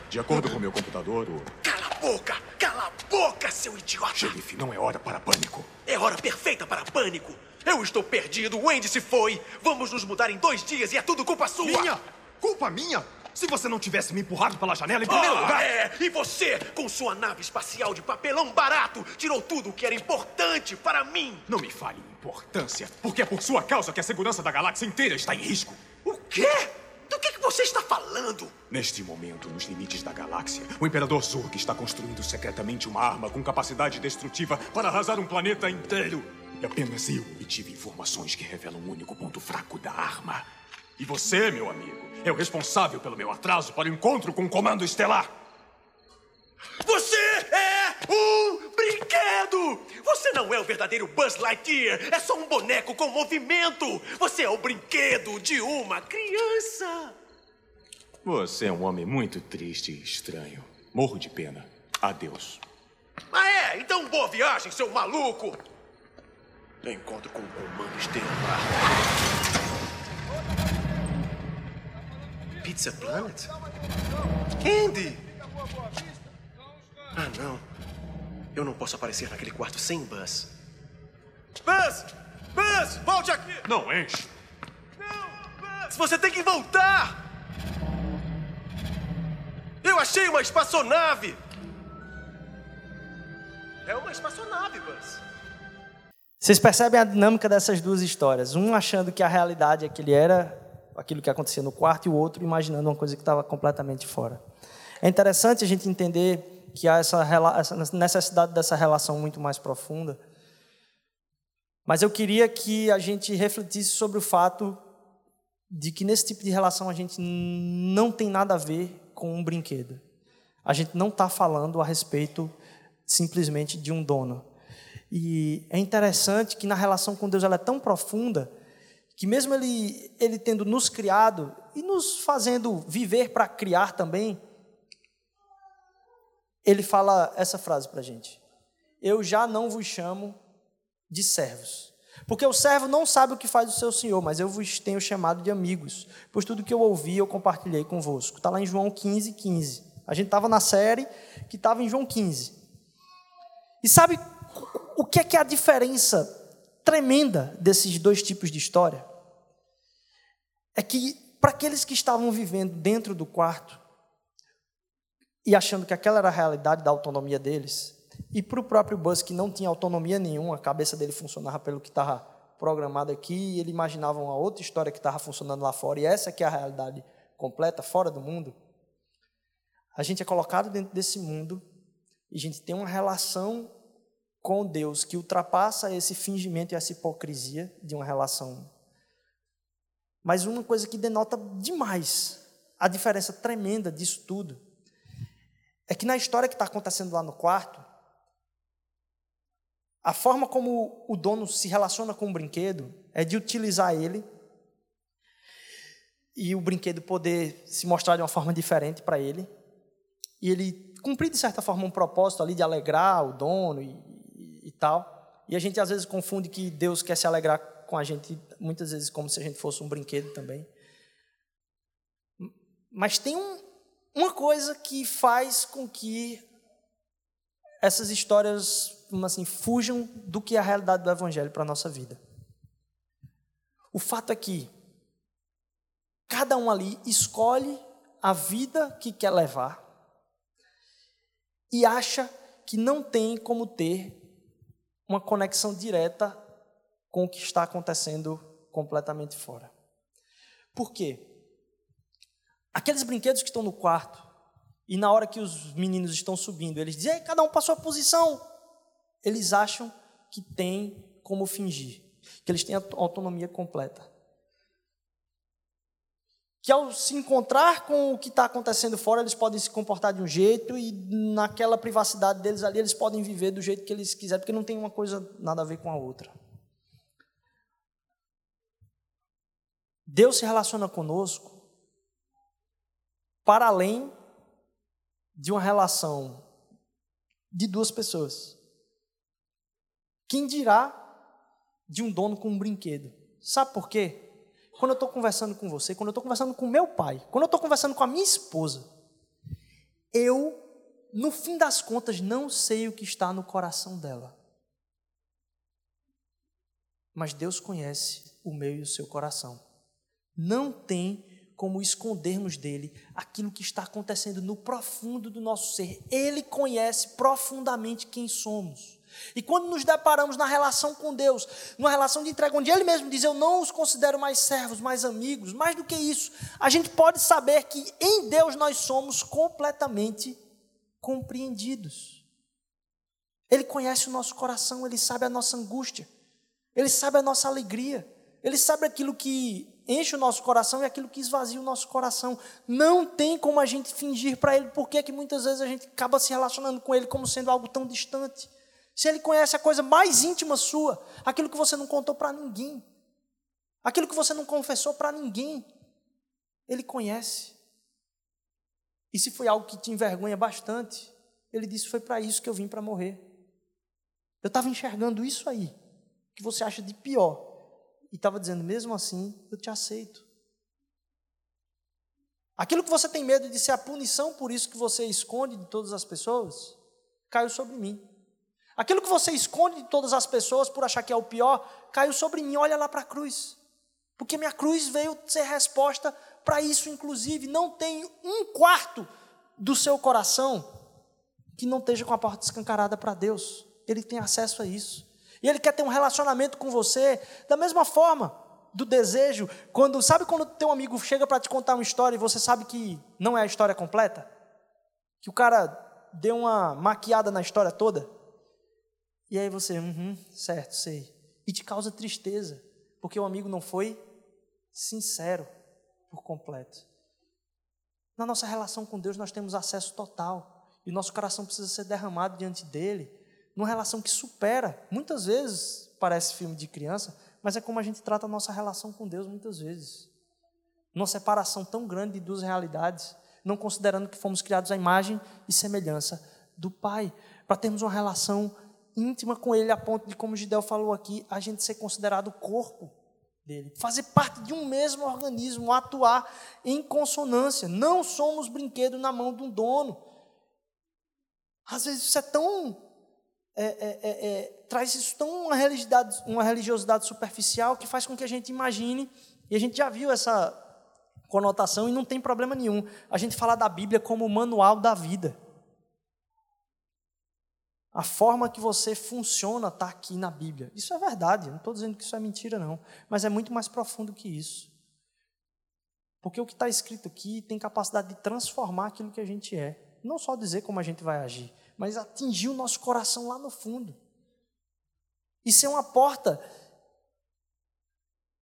De acordo com meu computador, o. Cala a boca! Cala a boca, seu idiota! Xerife, não é hora para pânico. É hora perfeita para pânico! Eu estou perdido, o Andy se foi! Vamos nos mudar em dois dias e é tudo culpa sua! Minha? Culpa minha? Se você não tivesse me empurrado pela janela em primeiro ah, lugar. É, e você, com sua nave espacial de papelão barato, tirou tudo o que era importante para mim! Não me fale em importância, porque é por sua causa que a segurança da galáxia inteira está em risco. O quê? Do que, que você está falando? Neste momento, nos limites da galáxia, o Imperador Zurg está construindo secretamente uma arma com capacidade destrutiva para arrasar um planeta inteiro. E apenas eu obtive informações que revelam o único ponto fraco da arma. E você, meu amigo, é o responsável pelo meu atraso para o encontro com o Comando Estelar. Você é um brinquedo! Você não é o verdadeiro Buzz Lightyear, é só um boneco com movimento! Você é o brinquedo de uma criança! Você é um homem muito triste e estranho. Morro de pena. Adeus. Ah, é? Então boa viagem, seu maluco! Encontro com o Comando Estelar. Pizza Planet? Andy! Ah, não. Eu não posso aparecer naquele quarto sem Buzz. Buzz! Buzz! Volte aqui! Não enche. Não, Buzz! Você tem que voltar! Eu achei uma espaçonave! É uma espaçonave, Buzz. Vocês percebem a dinâmica dessas duas histórias? Um achando que a realidade é que ele era aquilo que acontecia no quarto e o outro imaginando uma coisa que estava completamente fora. É interessante a gente entender que há essa, essa necessidade dessa relação muito mais profunda. Mas eu queria que a gente refletisse sobre o fato de que nesse tipo de relação a gente não tem nada a ver com um brinquedo. A gente não está falando a respeito simplesmente de um dono. E é interessante que na relação com Deus ela é tão profunda que mesmo ele, ele tendo nos criado e nos fazendo viver para criar também, ele fala essa frase para a gente: Eu já não vos chamo de servos. Porque o servo não sabe o que faz o seu senhor, mas eu vos tenho chamado de amigos, pois tudo que eu ouvi eu compartilhei convosco. Está lá em João 15, 15. A gente estava na série que estava em João 15. E sabe o que é que é a diferença tremenda desses dois tipos de história? É que para aqueles que estavam vivendo dentro do quarto, e achando que aquela era a realidade da autonomia deles. E para o próprio Buzz, que não tinha autonomia nenhuma, a cabeça dele funcionava pelo que estava programado aqui, e ele imaginava uma outra história que estava funcionando lá fora, e essa que é a realidade completa, fora do mundo. A gente é colocado dentro desse mundo, e a gente tem uma relação com Deus que ultrapassa esse fingimento e essa hipocrisia de uma relação. Mas uma coisa que denota demais a diferença tremenda disso tudo é que na história que está acontecendo lá no quarto, a forma como o dono se relaciona com o brinquedo é de utilizar ele e o brinquedo poder se mostrar de uma forma diferente para ele e ele cumprir de certa forma um propósito ali de alegrar o dono e, e, e tal. E a gente às vezes confunde que Deus quer se alegrar com a gente muitas vezes como se a gente fosse um brinquedo também. Mas tem um, uma coisa que faz com que essas histórias, assim, fujam do que é a realidade do Evangelho para a nossa vida. O fato é que Cada um ali escolhe a vida que quer levar e acha que não tem como ter uma conexão direta com o que está acontecendo completamente fora. Por quê? Aqueles brinquedos que estão no quarto, e na hora que os meninos estão subindo, eles dizem, cada um para sua posição. Eles acham que tem como fingir, que eles têm autonomia completa. Que ao se encontrar com o que está acontecendo fora, eles podem se comportar de um jeito e naquela privacidade deles ali, eles podem viver do jeito que eles quiserem, porque não tem uma coisa nada a ver com a outra. Deus se relaciona conosco para além de uma relação de duas pessoas. Quem dirá de um dono com um brinquedo? Sabe por quê? Quando eu estou conversando com você, quando eu estou conversando com meu pai, quando eu estou conversando com a minha esposa, eu, no fim das contas, não sei o que está no coração dela. Mas Deus conhece o meu e o seu coração. Não tem como escondermos dele aquilo que está acontecendo no profundo do nosso ser. Ele conhece profundamente quem somos. E quando nos deparamos na relação com Deus, numa relação de entrega, onde Ele mesmo diz: Eu não os considero mais servos, mais amigos, mais do que isso, a gente pode saber que em Deus nós somos completamente compreendidos. Ele conhece o nosso coração, Ele sabe a nossa angústia, Ele sabe a nossa alegria, Ele sabe aquilo que enche o nosso coração e aquilo que esvazia o nosso coração. Não tem como a gente fingir para Ele, porque é que muitas vezes a gente acaba se relacionando com Ele como sendo algo tão distante. Se Ele conhece a coisa mais íntima sua, aquilo que você não contou para ninguém, aquilo que você não confessou para ninguém, Ele conhece. E se foi algo que te envergonha bastante, Ele disse: Foi para isso que eu vim para morrer. Eu estava enxergando isso aí, que você acha de pior e estava dizendo: mesmo assim, eu te aceito. Aquilo que você tem medo de ser a punição por isso que você esconde de todas as pessoas, caiu sobre mim. Aquilo que você esconde de todas as pessoas por achar que é o pior, caiu sobre mim. Olha lá para a cruz. Porque minha cruz veio ser resposta para isso, inclusive. Não tem um quarto do seu coração que não esteja com a porta escancarada para Deus. Ele tem acesso a isso. E ele quer ter um relacionamento com você da mesma forma do desejo, quando sabe quando teu amigo chega para te contar uma história e você sabe que não é a história completa? Que o cara deu uma maquiada na história toda? E aí você, uhum, certo, sei. E te causa tristeza, porque o amigo não foi sincero por completo. Na nossa relação com Deus nós temos acesso total, e nosso coração precisa ser derramado diante dele numa relação que supera, muitas vezes parece filme de criança, mas é como a gente trata a nossa relação com Deus muitas vezes. Numa separação tão grande de duas realidades, não considerando que fomos criados à imagem e semelhança do Pai, para termos uma relação íntima com Ele, a ponto de, como o falou aqui, a gente ser considerado corpo dele, fazer parte de um mesmo organismo, atuar em consonância. Não somos brinquedo na mão de um dono. Às vezes isso é tão é, é, é, é, traz isso tão uma religiosidade, uma religiosidade superficial que faz com que a gente imagine, e a gente já viu essa conotação e não tem problema nenhum, a gente falar da Bíblia como o manual da vida. A forma que você funciona está aqui na Bíblia. Isso é verdade, não estou dizendo que isso é mentira, não. Mas é muito mais profundo que isso. Porque o que está escrito aqui tem capacidade de transformar aquilo que a gente é. Não só dizer como a gente vai agir, mas atingir o nosso coração lá no fundo. E ser uma porta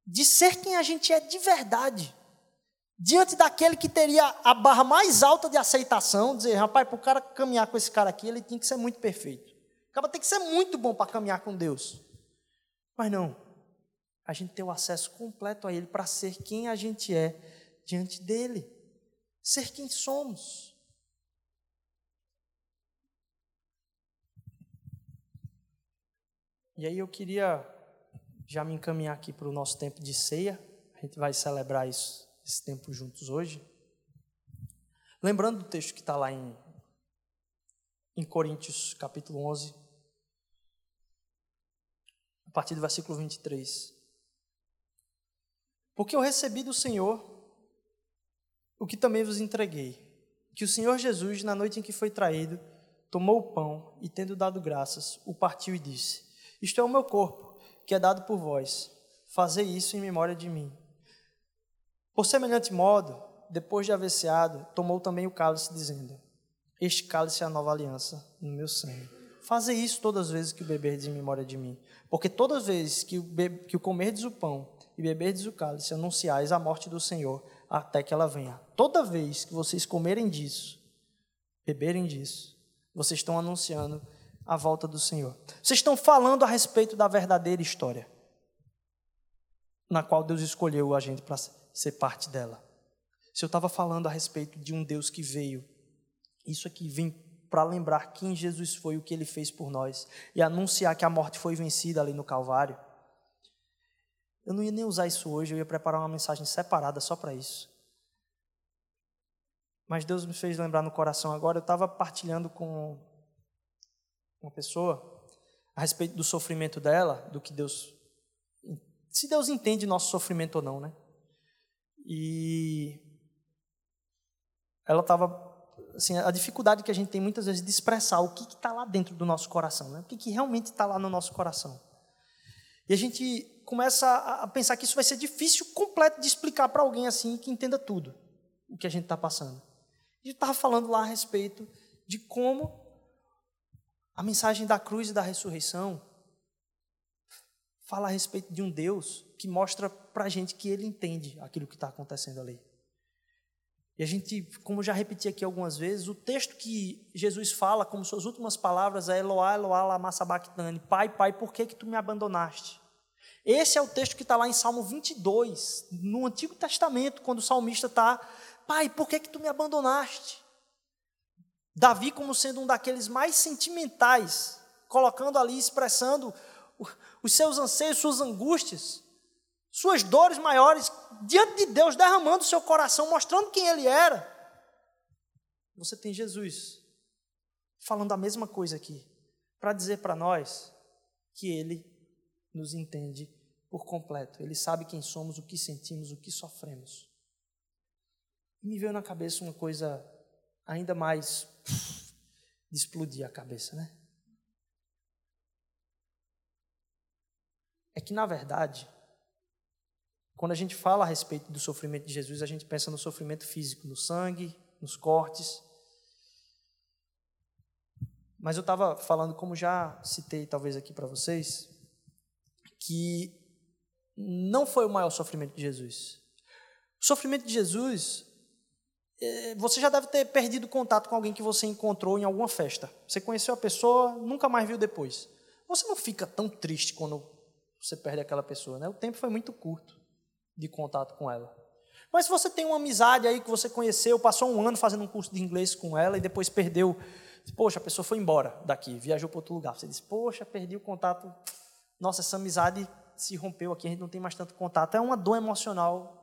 de ser quem a gente é de verdade. Diante daquele que teria a barra mais alta de aceitação, dizer, rapaz, para o cara caminhar com esse cara aqui, ele tem que ser muito perfeito. O cara tem que ser muito bom para caminhar com Deus. Mas não, a gente tem o acesso completo a Ele para ser quem a gente é diante dEle, ser quem somos. E aí eu queria já me encaminhar aqui para o nosso tempo de ceia. A gente vai celebrar isso, esse tempo juntos hoje. Lembrando do texto que está lá em, em Coríntios, capítulo 11, a partir do versículo 23. Porque eu recebi do Senhor o que também vos entreguei. Que o Senhor Jesus, na noite em que foi traído, tomou o pão e, tendo dado graças, o partiu e disse: Isto é o meu corpo, que é dado por vós. Fazei isso em memória de mim. Por semelhante modo, depois de haver ceado, tomou também o cálice, dizendo: Este cálice é a nova aliança no meu sangue. Fazei isso todas as vezes que beberdes em memória de mim. Porque todas as vezes que o, que comerdes o pão e beberdes o cálice, anunciais a morte do Senhor até que ela venha. Toda vez que vocês comerem disso, beberem disso, vocês estão anunciando a volta do Senhor. Vocês estão falando a respeito da verdadeira história, na qual Deus escolheu a gente para ser parte dela. Se eu estava falando a respeito de um Deus que veio, isso aqui vem para lembrar quem Jesus foi, o que ele fez por nós, e anunciar que a morte foi vencida ali no Calvário. Eu não ia nem usar isso hoje, eu ia preparar uma mensagem separada só para isso. Mas Deus me fez lembrar no coração agora. Eu estava partilhando com uma pessoa a respeito do sofrimento dela, do que Deus. Se Deus entende nosso sofrimento ou não, né? E ela estava. Assim, a dificuldade que a gente tem muitas vezes de expressar o que está lá dentro do nosso coração, né? o que, que realmente está lá no nosso coração. E a gente começa a pensar que isso vai ser difícil completo de explicar para alguém assim que entenda tudo o que a gente está passando. Gente estava falando lá a respeito de como a mensagem da cruz e da ressurreição fala a respeito de um Deus que mostra para a gente que ele entende aquilo que está acontecendo ali. E a gente, como já repeti aqui algumas vezes, o texto que Jesus fala como suas últimas palavras é Eloá, Eloá, lama sabachthani, Pai, Pai, por que que tu me abandonaste? Esse é o texto que está lá em Salmo 22, no Antigo Testamento, quando o salmista está, Pai, por que que tu me abandonaste? Davi como sendo um daqueles mais sentimentais, colocando ali, expressando os seus anseios, suas angústias, suas dores maiores, diante de Deus, derramando seu coração, mostrando quem Ele era. Você tem Jesus falando a mesma coisa aqui, para dizer para nós que Ele nos entende por completo. Ele sabe quem somos, o que sentimos, o que sofremos. E me veio na cabeça uma coisa ainda mais de explodir a cabeça, né? É que, na verdade, quando a gente fala a respeito do sofrimento de Jesus, a gente pensa no sofrimento físico, no sangue, nos cortes. Mas eu estava falando, como já citei talvez aqui para vocês, que não foi o maior sofrimento de Jesus. O sofrimento de Jesus, você já deve ter perdido contato com alguém que você encontrou em alguma festa. Você conheceu a pessoa, nunca mais viu depois. Você não fica tão triste quando você perde aquela pessoa, né? O tempo foi muito curto de contato com ela. Mas se você tem uma amizade aí que você conheceu, passou um ano fazendo um curso de inglês com ela e depois perdeu, poxa, a pessoa foi embora daqui, viajou para outro lugar. Você diz, poxa, perdi o contato. Nossa, essa amizade se rompeu aqui, a gente não tem mais tanto contato. É uma dor emocional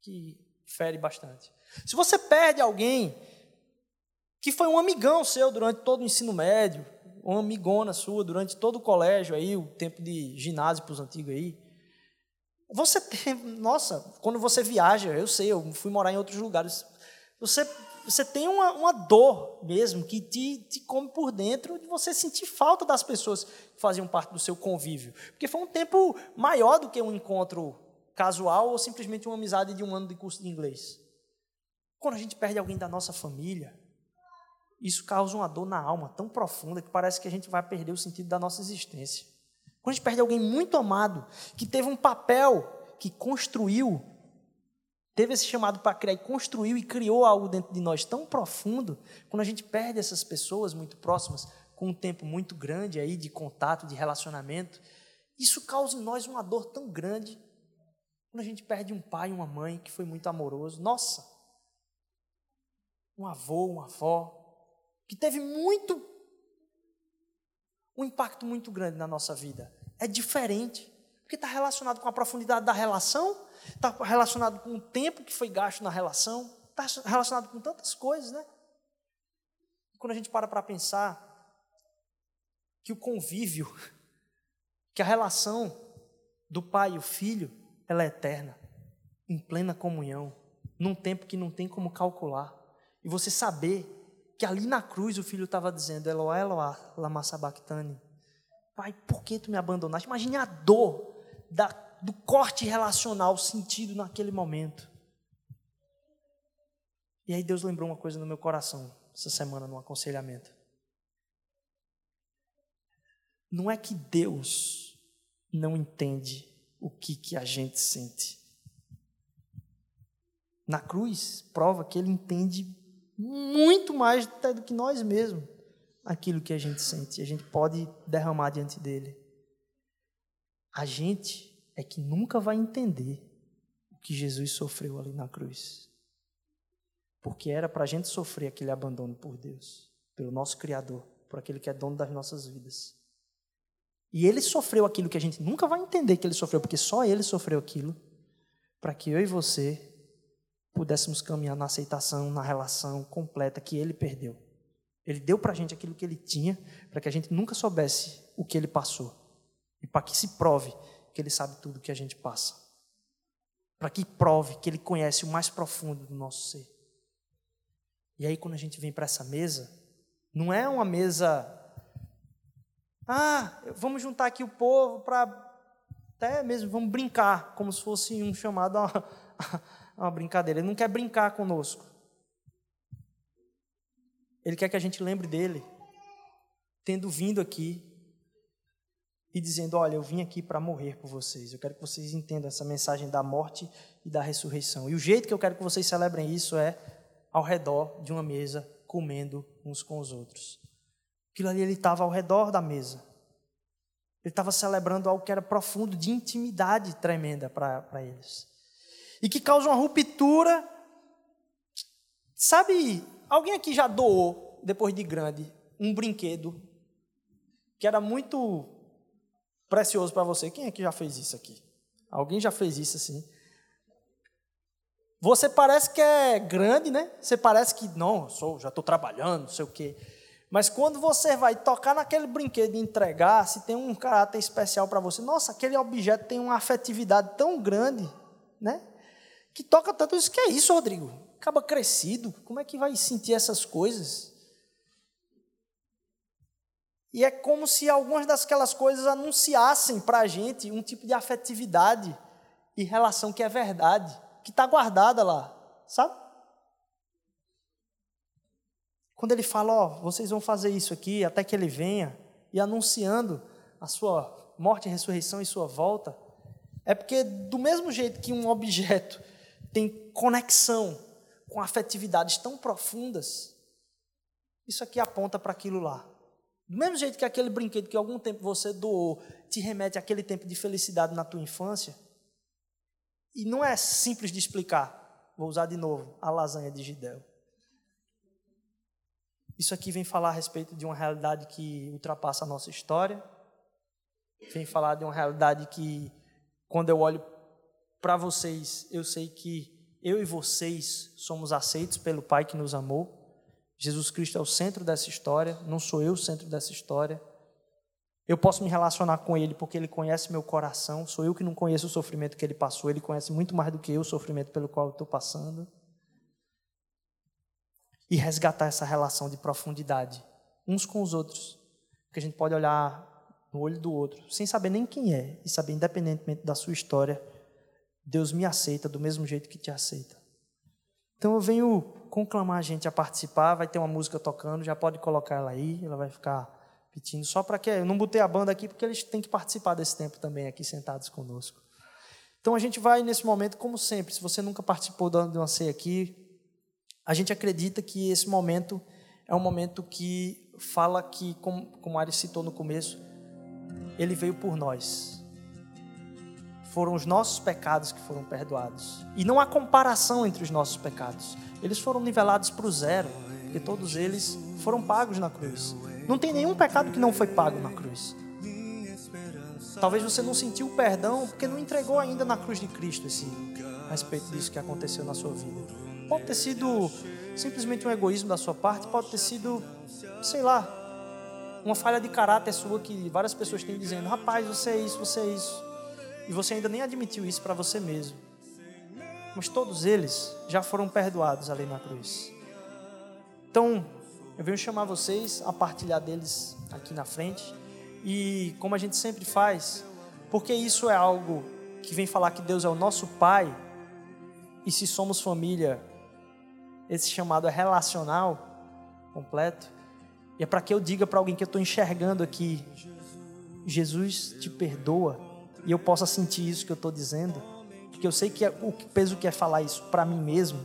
que fere bastante. Se você perde alguém que foi um amigão seu durante todo o ensino médio, uma amigona sua durante todo o colégio aí, o tempo de ginásio para os antigos aí, você tem, nossa, quando você viaja, eu sei, eu fui morar em outros lugares, você, você tem uma, uma dor mesmo que te, te come por dentro de você sentir falta das pessoas que faziam parte do seu convívio. Porque foi um tempo maior do que um encontro casual ou simplesmente uma amizade de um ano de curso de inglês. Quando a gente perde alguém da nossa família, isso causa uma dor na alma tão profunda que parece que a gente vai perder o sentido da nossa existência. Quando a gente perde alguém muito amado, que teve um papel, que construiu, teve esse chamado para criar e construiu e criou algo dentro de nós tão profundo, quando a gente perde essas pessoas muito próximas, com um tempo muito grande aí de contato, de relacionamento, isso causa em nós uma dor tão grande. Quando a gente perde um pai, uma mãe que foi muito amoroso, nossa, um avô, uma avó, que teve muito um impacto muito grande na nossa vida. É diferente, porque está relacionado com a profundidade da relação, está relacionado com o tempo que foi gasto na relação, está relacionado com tantas coisas, né? Quando a gente para para pensar que o convívio, que a relação do pai e o filho, ela é eterna, em plena comunhão, num tempo que não tem como calcular. E você saber que ali na cruz o filho estava dizendo: Eloá, Eloá, lama sabachthani. Pai, por que tu me abandonaste? Imagine a dor da, do corte relacional sentido naquele momento. E aí Deus lembrou uma coisa no meu coração essa semana no aconselhamento. Não é que Deus não entende o que, que a gente sente. Na cruz, prova que Ele entende muito mais até do que nós mesmos aquilo que a gente sente. A gente pode derramar diante dele. A gente é que nunca vai entender o que Jesus sofreu ali na cruz. Porque era para a gente sofrer aquele abandono por Deus, pelo nosso Criador, por aquele que é dono das nossas vidas. E ele sofreu aquilo que a gente nunca vai entender que ele sofreu, porque só ele sofreu aquilo, para que eu e você pudéssemos caminhar na aceitação, na relação completa que ele perdeu. Ele deu para a gente aquilo que ele tinha, para que a gente nunca soubesse o que ele passou. E para que se prove que ele sabe tudo que a gente passa. Para que prove que ele conhece o mais profundo do nosso ser. E aí, quando a gente vem para essa mesa, não é uma mesa. Ah, vamos juntar aqui o povo para. Até mesmo, vamos brincar, como se fosse um chamado a a uma brincadeira. Ele não quer brincar conosco. Ele quer que a gente lembre dele, tendo vindo aqui e dizendo: Olha, eu vim aqui para morrer por vocês. Eu quero que vocês entendam essa mensagem da morte e da ressurreição. E o jeito que eu quero que vocês celebrem isso é ao redor de uma mesa, comendo uns com os outros. Aquilo ali, ele estava ao redor da mesa. Ele estava celebrando algo que era profundo, de intimidade tremenda para eles. E que causa uma ruptura. Sabe, alguém aqui já doou, depois de grande, um brinquedo que era muito precioso para você? Quem é que já fez isso aqui? Alguém já fez isso assim? Você parece que é grande, né? Você parece que, não, sou, já estou trabalhando, não sei o quê. Mas quando você vai tocar naquele brinquedo e entregar, se tem um caráter especial para você, nossa, aquele objeto tem uma afetividade tão grande, né? Que toca tanto isso. Que é isso, Rodrigo? Acaba crescido. Como é que vai sentir essas coisas? E é como se algumas daquelas coisas anunciassem para a gente um tipo de afetividade e relação que é verdade que está guardada lá, sabe? Quando ele fala, ó, oh, vocês vão fazer isso aqui até que ele venha, e anunciando a sua morte, ressurreição e sua volta, é porque do mesmo jeito que um objeto tem conexão com afetividades tão profundas, isso aqui aponta para aquilo lá. Do mesmo jeito que aquele brinquedo que algum tempo você doou te remete àquele tempo de felicidade na tua infância, e não é simples de explicar. Vou usar de novo a lasanha de Gidel. Isso aqui vem falar a respeito de uma realidade que ultrapassa a nossa história. Vem falar de uma realidade que, quando eu olho para vocês, eu sei que eu e vocês somos aceitos pelo Pai que nos amou. Jesus Cristo é o centro dessa história, não sou eu o centro dessa história. Eu posso me relacionar com Ele porque Ele conhece meu coração. Sou eu que não conheço o sofrimento que Ele passou. Ele conhece muito mais do que eu o sofrimento pelo qual eu estou passando. E resgatar essa relação de profundidade, uns com os outros. Que a gente pode olhar no olho do outro, sem saber nem quem é, e saber, independentemente da sua história, Deus me aceita do mesmo jeito que te aceita. Então eu venho conclamar a gente a participar. Vai ter uma música tocando, já pode colocar ela aí, ela vai ficar pedindo, só para que eu não botei a banda aqui porque eles têm que participar desse tempo também aqui sentados conosco. Então a gente vai nesse momento, como sempre, se você nunca participou de uma ceia aqui, a gente acredita que esse momento é um momento que fala que, como, como Ari citou no começo, ele veio por nós. Foram os nossos pecados que foram perdoados. E não há comparação entre os nossos pecados. Eles foram nivelados para o zero, porque todos eles foram pagos na cruz. Não tem nenhum pecado que não foi pago na cruz. Talvez você não sentiu o perdão porque não entregou ainda na cruz de Cristo esse a respeito disso que aconteceu na sua vida. Pode ter sido simplesmente um egoísmo da sua parte, pode ter sido, sei lá, uma falha de caráter sua que várias pessoas têm dizendo: rapaz, você é isso, você é isso. E você ainda nem admitiu isso para você mesmo. mas todos eles já foram perdoados ali na cruz. Então, eu venho chamar vocês a partilhar deles aqui na frente. E como a gente sempre faz, porque isso é algo que vem falar que Deus é o nosso Pai, e se somos família, esse chamado é relacional completo. E é para que eu diga para alguém que eu estou enxergando aqui, Jesus te perdoa, e eu possa sentir isso que eu estou dizendo, porque eu sei que é, o peso que é falar isso para mim mesmo.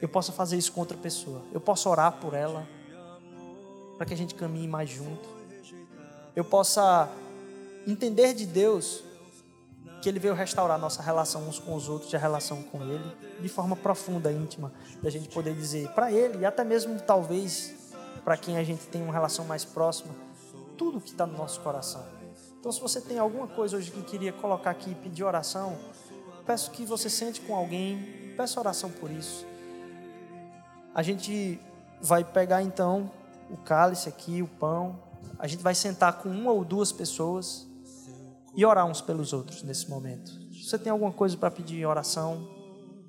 Eu posso fazer isso com outra pessoa, eu posso orar por ela, para que a gente caminhe mais junto. Eu possa entender de Deus que Ele veio restaurar nossa relação uns com os outros e a relação com Ele de forma profunda, íntima, da gente poder dizer para Ele e até mesmo talvez para quem a gente tem uma relação mais próxima, tudo que está no nosso coração. Então, se você tem alguma coisa hoje que queria colocar aqui e pedir oração, peço que você sente com alguém, peça oração por isso. A gente vai pegar então o cálice aqui, o pão, a gente vai sentar com uma ou duas pessoas e orar uns pelos outros nesse momento. Se você tem alguma coisa para pedir oração,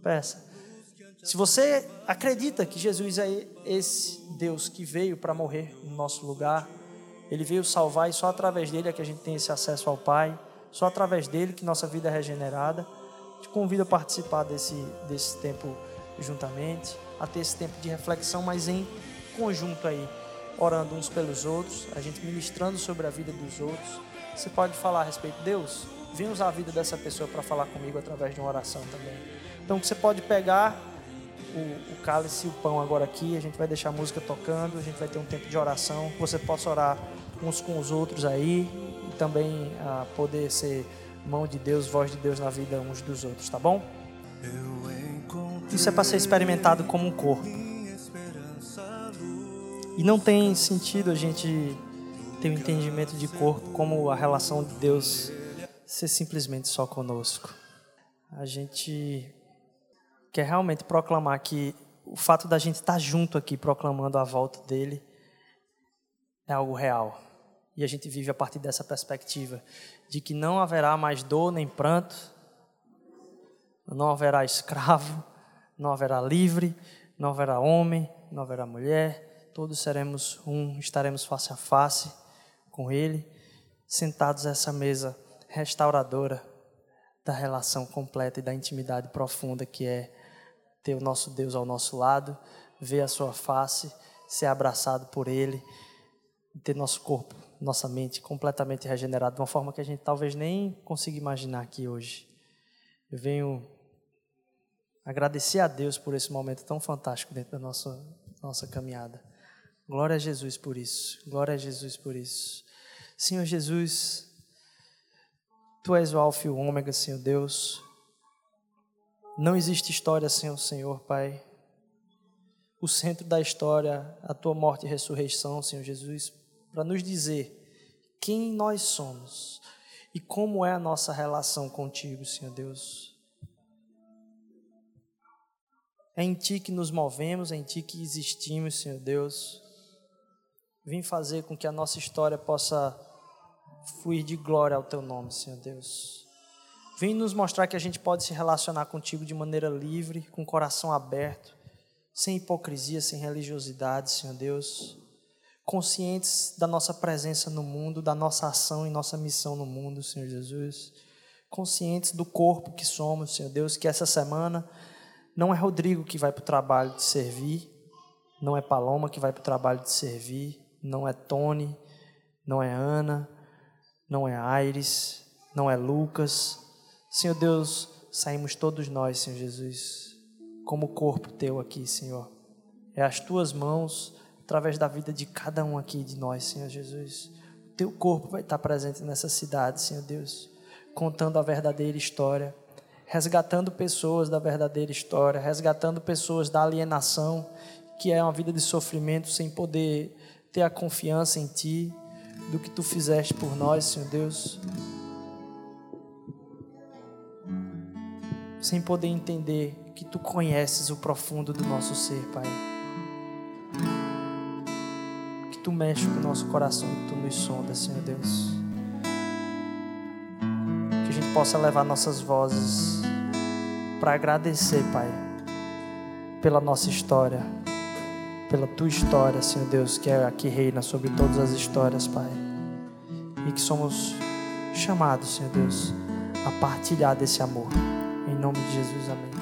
peça. Se você acredita que Jesus é esse Deus que veio para morrer no nosso lugar, ele veio salvar e só através dele é que a gente tem esse acesso ao Pai, só através dele que nossa vida é regenerada. Te convido a participar desse, desse tempo juntamente, a ter esse tempo de reflexão, mas em conjunto aí, orando uns pelos outros, a gente ministrando sobre a vida dos outros. Você pode falar a respeito de Deus, vem usar a vida dessa pessoa para falar comigo através de uma oração também. Então você pode pegar o, o cálice e o pão agora aqui, a gente vai deixar a música tocando, a gente vai ter um tempo de oração, você possa orar uns com os outros aí e também a poder ser mão de Deus, voz de Deus na vida uns dos outros, tá bom? Isso é para ser experimentado como um corpo. E não tem sentido a gente ter um entendimento de corpo como a relação de Deus ser simplesmente só conosco. A gente quer realmente proclamar que o fato da gente estar junto aqui proclamando a volta dele é algo real. E a gente vive a partir dessa perspectiva de que não haverá mais dor nem pranto, não haverá escravo, não haverá livre, não haverá homem, não haverá mulher, todos seremos um, estaremos face a face com Ele, sentados a essa mesa restauradora da relação completa e da intimidade profunda que é ter o nosso Deus ao nosso lado, ver a Sua face, ser abraçado por Ele, ter nosso corpo nossa mente completamente regenerada de uma forma que a gente talvez nem consiga imaginar aqui hoje. Eu venho agradecer a Deus por esse momento tão fantástico dentro da nossa, nossa caminhada. Glória a Jesus por isso. Glória a Jesus por isso. Senhor Jesus, Tu és o Alfa e o Ômega, Senhor Deus. Não existe história sem o Senhor, Pai. O centro da história, a Tua morte e ressurreição, Senhor Jesus, para nos dizer quem nós somos e como é a nossa relação contigo, Senhor Deus. É em Ti que nos movemos, é em Ti que existimos, Senhor Deus. Vem fazer com que a nossa história possa fluir de glória ao Teu nome, Senhor Deus. Vem nos mostrar que a gente pode se relacionar contigo de maneira livre, com coração aberto, sem hipocrisia, sem religiosidade, Senhor Deus conscientes da nossa presença no mundo, da nossa ação e nossa missão no mundo, Senhor Jesus. Conscientes do corpo que somos, Senhor Deus, que essa semana não é Rodrigo que vai para o trabalho de servir, não é Paloma que vai para o trabalho de servir, não é Tony, não é Ana, não é Aires, não é Lucas. Senhor Deus, saímos todos nós, Senhor Jesus, como corpo teu aqui, Senhor. É as tuas mãos através da vida de cada um aqui de nós, Senhor Jesus. O teu corpo vai estar presente nessa cidade, Senhor Deus, contando a verdadeira história, resgatando pessoas da verdadeira história, resgatando pessoas da alienação, que é uma vida de sofrimento sem poder ter a confiança em ti, do que tu fizeste por nós, Senhor Deus. Sem poder entender que tu conheces o profundo do nosso ser, Pai tu mexe com o nosso coração, que tu nos sonda, Senhor Deus. Que a gente possa levar nossas vozes para agradecer, Pai, pela nossa história, pela tua história, Senhor Deus, que é reina sobre todas as histórias, Pai. E que somos chamados, Senhor Deus, a partilhar desse amor. Em nome de Jesus, amém.